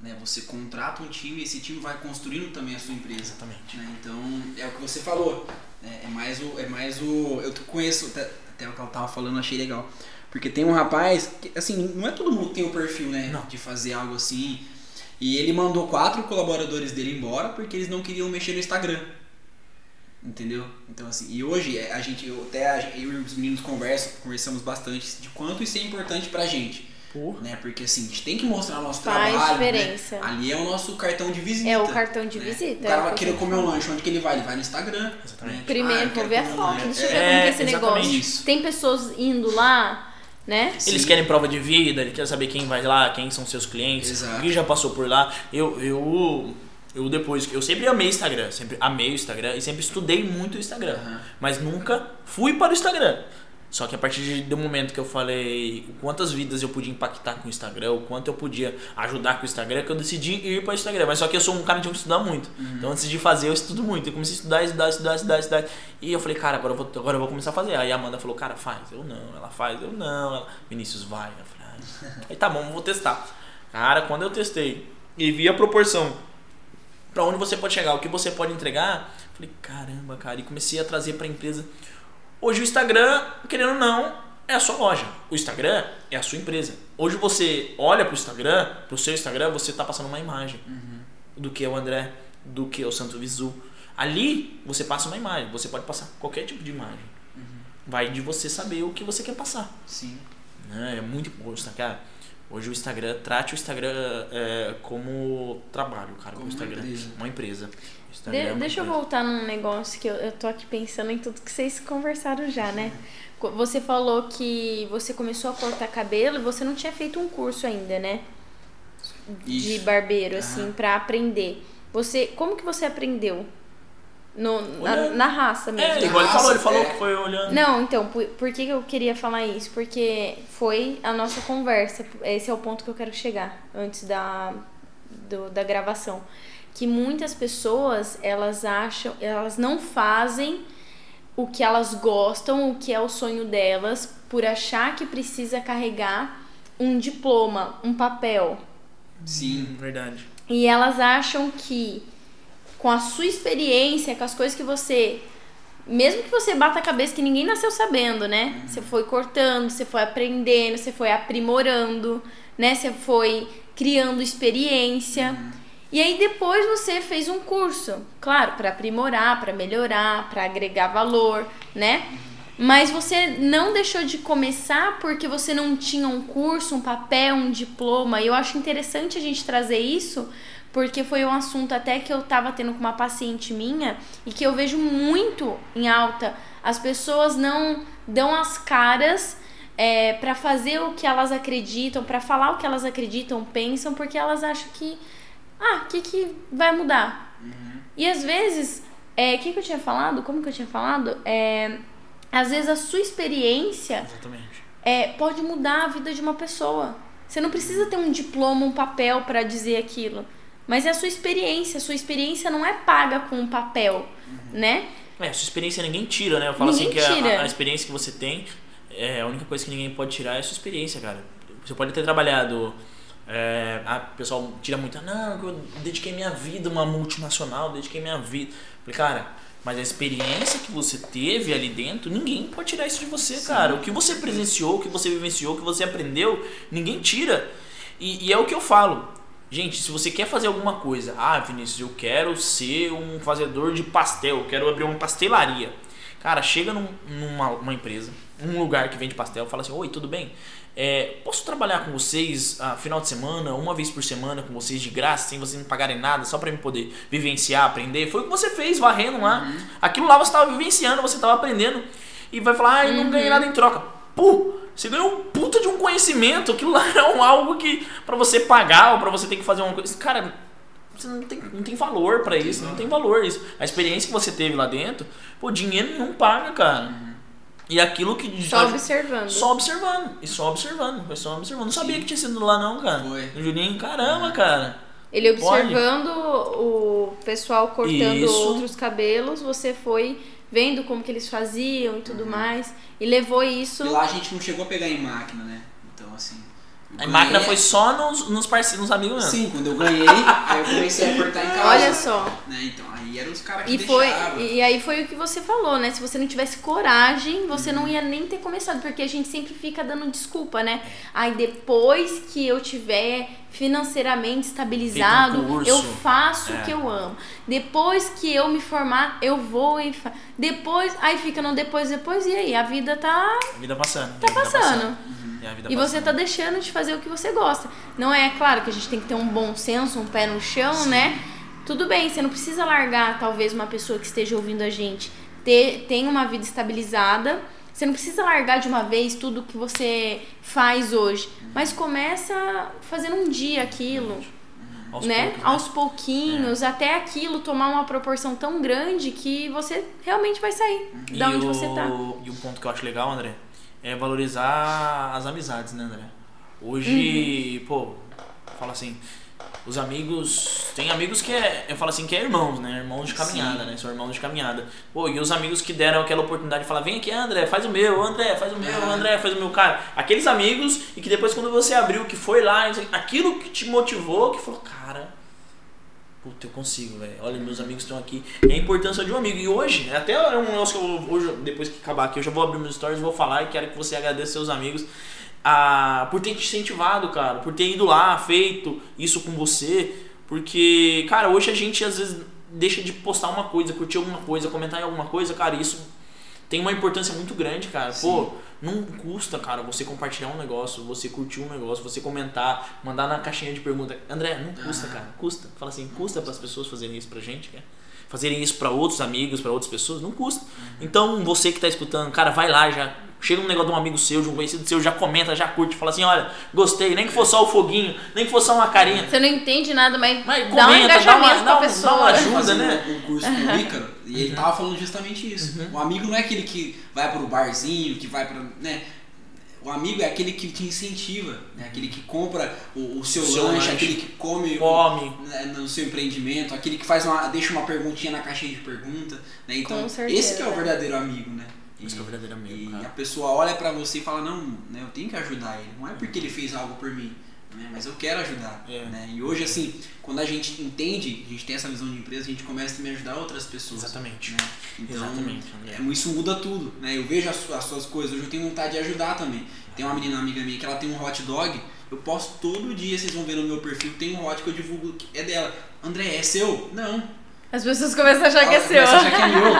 Né? Você contrata um time e esse time vai construindo também a sua empresa. exatamente. né? Então, é o que você falou. né? É mais o. É mais o eu conheço, até, até o que ela tava falando, achei legal. Porque tem um rapaz, que, assim, não é todo mundo que tem o perfil, né? Não. De fazer algo assim. E ele mandou quatro colaboradores dele embora porque eles não queriam mexer no Instagram. Entendeu? Então, assim, e hoje é, a gente, eu, até a, eu e os meninos conversam, conversamos bastante de quanto isso é importante pra gente. Porra. Né? Porque assim, a gente tem que mostrar o nosso Faz trabalho. né? diferença. Ali é o nosso cartão de visita. É o cartão de né? visita. O cara é vai que querer comer um lanche, onde que ele vai? Ele vai no Instagram. Exatamente. né? Primeiro, Ah, vou ver a um foto, lanche. deixa eu ver É, como é esse exatamente negócio. isso. Tem pessoas indo lá, né? Sim. Eles querem prova de vida, ele quer saber quem vai lá, quem são seus clientes, Exato. quem já passou por lá. Eu, eu, eu depois, eu sempre amei Instagram, sempre amei o Instagram e sempre estudei muito o Instagram, Aham. mas nunca fui para o Instagram. Só que a partir de- do momento que eu falei quantas vidas eu podia impactar com o Instagram, o quanto eu podia ajudar com o Instagram, que eu decidi ir para o Instagram. Mas só que eu sou um cara de um estudar muito. Então antes de fazer, eu estudo muito. Eu comecei a estudar, estudar, estudar, estudar, estudar. E eu falei, cara, agora eu vou, agora eu vou começar a fazer. Aí a Amanda falou, cara, faz. Eu não. Ela faz, eu não. Ela, Vinícius, vai. Eu falei, "Ah." aí tá bom, vou testar. Cara, quando eu testei e vi a proporção para onde você pode chegar, o que você pode entregar, falei, caramba, cara, e comecei a trazer para a empresa. Hoje o Instagram, querendo ou não, é a sua loja. O Instagram é a sua empresa. Hoje você olha pro Instagram, pro seu Instagram, você tá passando uma imagem do que é o André, do que é o Santo Visu. Ali você passa uma imagem, você pode passar qualquer tipo de imagem. Vai de você saber o que você quer passar. Sim. né? É muito importante, cara. Hoje o Instagram, trate o Instagram é, como trabalho, cara. Como o uma Instagram. empresa. Uma empresa. Instagram é De- uma deixa eu empresa. voltar num negócio que eu, eu tô aqui pensando em tudo que vocês conversaram já, né? Você falou que você começou a cortar cabelo e você não tinha feito um curso ainda, né? De Isso. barbeiro, assim, Aham. pra aprender. Você, como que você aprendeu? No, na, na raça mesmo. É, igual ele falou, ele falou é. que foi olhando. Não, então, por, por que eu queria falar isso? Porque foi a nossa conversa. Esse é o ponto que eu quero chegar antes da, do- da gravação. Que muitas pessoas, elas acham, elas não fazem o que elas gostam, o que é o sonho delas, por achar que precisa carregar um diploma, um papel. Sim. Verdade. E elas acham que com a sua experiência, com as coisas que você. Mesmo que você bata a cabeça que ninguém nasceu sabendo, né? Você foi cortando, você foi aprendendo, você foi aprimorando, né? Você foi criando experiência. E aí depois você fez um curso, claro, para aprimorar, para melhorar, para agregar valor, né? Mas você não deixou de começar porque você não tinha um curso, um papel, um diploma. E eu acho interessante a gente trazer isso, porque foi um assunto até que eu tava tendo com uma paciente minha e que eu vejo muito em alta. As pessoas não dão as caras é, para fazer o que elas acreditam, para falar o que elas acreditam, pensam, porque elas acham que, ah, o que, que vai mudar? E às vezes, é, o que, que eu tinha falado? Como que eu tinha falado? É, às vezes a sua experiência Exatamente. é, pode mudar a vida de uma pessoa. Você não precisa ter um diploma, um papel para dizer aquilo. Mas é a sua experiência. A sua experiência não é paga com um papel, né? É, a sua experiência ninguém tira, né? Eu falo Ninguém assim que a-. A, experiência que você tem, é, a única coisa que ninguém pode tirar é a sua experiência, cara. Você pode ter trabalhado. É, a o pessoal tira muito, "Ah, não, eu dediquei minha vida a uma multinacional, dediquei minha vida. Falei, cara, mas a experiência que você teve ali dentro, ninguém pode tirar isso de você, cara. O que você presenciou, o que você vivenciou, o que você aprendeu, ninguém tira. E, e é o que eu falo. Gente, se você quer fazer alguma coisa, ah, Vinícius, eu quero ser um fazedor de pastel, eu quero abrir uma pastelaria. Cara, chega num- numa uma empresa, num lugar que vende pastel, fala assim: Oi, tudo bem? É, posso trabalhar com vocês ah, final de semana, uma vez por semana com vocês de graça, sem vocês não pagarem nada, só pra eu poder vivenciar, aprender? Foi o que você fez varrendo lá. Aquilo lá você estava vivenciando, você estava aprendendo. E vai falar: Ah, eu não ganhei nada em troca. Pô, você ganhou um puta de um conhecimento. Aquilo lá é um, algo que pra você pagar ou pra você ter que fazer uma coisa. Cara, você não tem, não tem valor pra isso, não tem valor isso. A experiência que você teve lá dentro, pô, dinheiro não paga, cara. E aquilo que. Só observando. Só observando. E só observando. Foi só observando. Não sabia que tinha sido lá, não, cara. Foi. O Juninho, caramba, cara. Ele Pode. observando o pessoal cortando Isso. outros cabelos, você foi vendo como que eles faziam e Uhum. tudo mais. E levou isso. E lá a gente não chegou a pegar em máquina, né? Então, assim. A máquina foi só nos, nos parceiros, nos amigos mesmo. Sim, quando eu ganhei, aí eu comecei a cortar em casa. Olha só. Né? Então, aí eram os caras que E foi deixavam. e aí foi o que você falou, né? Se você não tivesse coragem, você Uhum. não ia nem ter começado, porque a gente sempre fica dando desculpa, né? Aí depois que eu tiver financeiramente estabilizado, um curso. eu faço É. o que eu amo. Depois que eu me formar, eu vou e fa... depois, aí fica não depois, depois e aí a vida tá A vida passando. tá passando. É a vida E você passando. tá deixando de fazer o que você gosta. Não é claro que a gente tem que ter um bom senso, um pé no chão, né? Tudo bem, você não precisa largar talvez uma pessoa que esteja ouvindo a gente ter tem uma vida estabilizada. Você não precisa largar de uma vez tudo que você faz hoje, mas começa fazendo um dia aquilo, Aos né? poucos, Aos pouquinhos, até aquilo tomar uma proporção tão grande que você realmente vai sair da e onde o, você tá. E um ponto que eu acho legal, André, é valorizar as amizades, né, André? Hoje, Uhum. pô, fala assim, os amigos. Tem amigos que é. Eu falo assim que é irmãos, né? Irmãos de caminhada, Sim. né? São irmãos de caminhada. Pô, e os amigos que deram aquela oportunidade de falar, vem aqui, André, faz o meu, André, faz o meu, Ah. André, faz o meu, cara. Aqueles amigos e que depois quando você abriu, que foi lá, aquilo que te motivou, que falou, cara. Puta, eu consigo, velho. Olha, meus amigos estão aqui. É a importância de um amigo. E hoje, até é um negócio que eu, hoje, depois que acabar aqui, eu já vou abrir meus stories, vou falar e quero que você agradeça seus amigos ah, por ter te incentivado, cara. Por ter ido lá, feito isso com você. Porque, cara, hoje a gente às vezes deixa de postar uma coisa, curtir alguma coisa, comentar em alguma coisa, cara, isso tem uma importância muito grande, cara. Pô, não custa, cara, você compartilhar um negócio, você curtir um negócio, você comentar, mandar na caixinha de pergunta. André, não custa, cara, custa. Fala assim, custa para as pessoas fazerem isso pra gente, cara? Fazerem isso pra outros amigos, pra outras pessoas, não custa. Então, você que tá escutando, cara, vai lá já, chega um negócio de um amigo seu, de um conhecido seu, já comenta, já curte, fala assim, olha, gostei, nem que fosse só o foguinho, nem que fosse só uma carinha. Você não entende nada, mas, Mas dá um comenta, dá engajamento uma- pra dá um- pessoa. dá uma ajuda. Né? um curso com o Ícaro e ele tava falando justamente isso. O amigo não é aquele que vai pro barzinho, que vai pra. né? O amigo é aquele que te incentiva, né? aquele que compra o, o seu, Seu lanche, lanche. aquele que come, o- Come. né, no seu empreendimento, aquele que faz uma, deixa uma perguntinha na caixinha de pergunta. Né? Então, Com certeza. esse que é o verdadeiro amigo, né? Esse que é o verdadeiro amigo, E cara. a pessoa olha pra você e fala, não, né, eu tenho que ajudar ele. Não é porque ele fez algo por mim, né, mas eu quero ajudar. É. Né? E hoje, assim, quando a gente entende, a gente tem essa visão de empresa, a gente começa também a ajudar outras pessoas. Exatamente. Né? Então, Exatamente, é, isso muda tudo. Né? Eu vejo as, as suas coisas, hoje eu tenho vontade de ajudar também. Tem uma menina amiga minha que ela tem um hot dog, eu posto todo dia, vocês vão ver no meu perfil, tem um hot que eu divulgo, que é dela. André, é seu? Não. As pessoas começam a achar que é seu. a achar que é meu.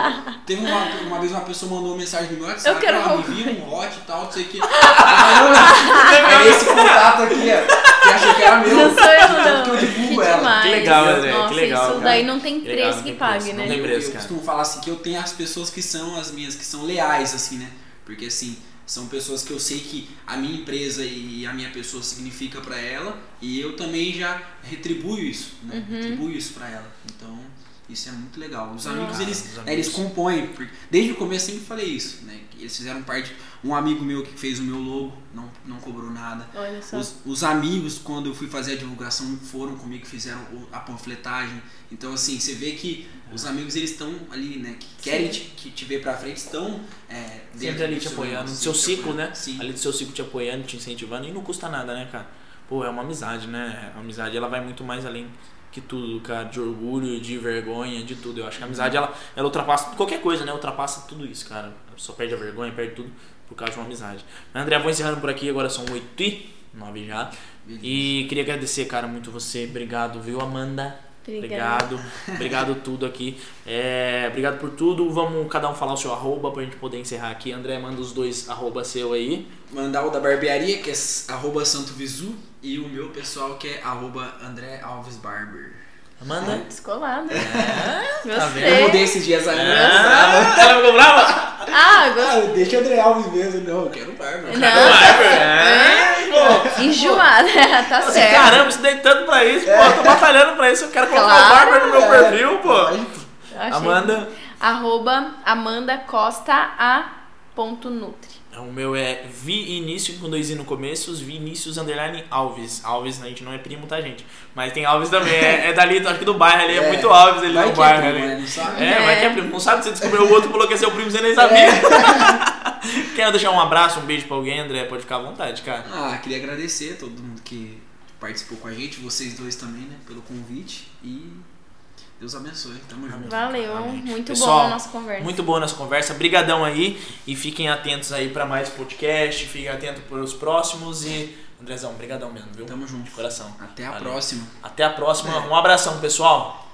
Teve uma, uma vez uma pessoa mandou uma mensagem no meu WhatsApp, Eu quero ela me um hot e tal, não sei o que. Era esse contato aqui, ó, que achou que era meu. Não sou eu, Tanto não. que eu divulgo Que ela. demais. Que legal, André, Nossa, que legal, Isso cara. daí não tem Que legal, preço não que tem pague, preço, né? não tem Eu, preço, eu cara. costumo falar assim que eu tenho as pessoas que são as minhas, que são leais, assim, né? Porque assim, são pessoas que eu sei que a minha empresa e a minha pessoa significa pra ela e eu também já retribuo isso, né? Uhum. Retribuo isso pra ela. Então, isso é muito legal. Os amigos, Ah, eles, os né, eles amigos. compõem. porque Desde o começo eu sempre falei isso, né? Eles fizeram parte. Um amigo meu que fez o meu logo não, não cobrou nada. Olha só. Os, os amigos, quando eu fui fazer a divulgação, foram comigo, fizeram a panfletagem. Então, assim, você vê que os amigos, eles estão ali, né? Que querem te, que te ver pra frente, estão é, dentro Sempre ali do te seu apoiando, no seu ciclo, apoiando. né? Sim. Ali do seu ciclo te apoiando, te incentivando e não custa nada, né, cara? Pô, é uma amizade, né? A amizade ela vai muito mais além que tudo, cara, de orgulho, de vergonha, de tudo. Eu acho que a amizade ela, ela ultrapassa qualquer coisa, né? Ultrapassa tudo isso, cara. A pessoa perde a vergonha, perde tudo por causa de uma amizade. Mas, André, vou encerrando por aqui, agora são 8 e 9 já. Beleza. E queria agradecer, cara, muito você. Obrigado, viu, Amanda? Obrigada. Obrigado. Obrigado tudo aqui. É, obrigado por tudo. Vamos cada um falar o seu arroba pra gente poder encerrar aqui. André, manda os dois arroba seu aí. Mandar o da barbearia, que é arroba Santo Visu, e o meu pessoal, que é arroba André Alves Barber. Amanda? Descolado. tá vendo? Eu mudei esses dias aí. Ah, ela ficou brava? Ah, gostei. Ah, deixa o André Alves mesmo. Não, eu quero Barber. Não, É, pô. enjoada. tá Assim, certo. Caramba, estudei tanto pra isso, pô. Eu tô batalhando pra isso. Eu quero colocar o Claro. Barber no meu perfil, pô. Amanda. Arroba Amanda Costa A. Ponto Nutri. O meu é Vinícius com dois i no começo, os Vinícius underline Alves. Alves a gente não é primo, tá, gente? Mas tem Alves também, é, é dali, acho que do bairro ali, é, É. muito Alves ali Vai no que é bairro primo, ali. né? Não sabe? É, vai que é primo. Não sabe, você descobriu o outro, falou que é seu primo, você nem sabia. Quero deixar um abraço, um beijo pra alguém, André, pode ficar à vontade, cara. Ah, queria agradecer a todo mundo que participou com a gente, vocês dois também, né, pelo convite e Deus abençoe. Tamo junto. Valeu. Amém. Muito Pessoal, bom a nossa conversa. Muito boa nossa conversa, brigadão aí e fiquem atentos aí pra mais podcast, fiquem atentos pros próximos e Andrezão, brigadão mesmo, viu? Tamo junto. De coração. Até a Valeu. próxima. Até a próxima, É. um abração, pessoal.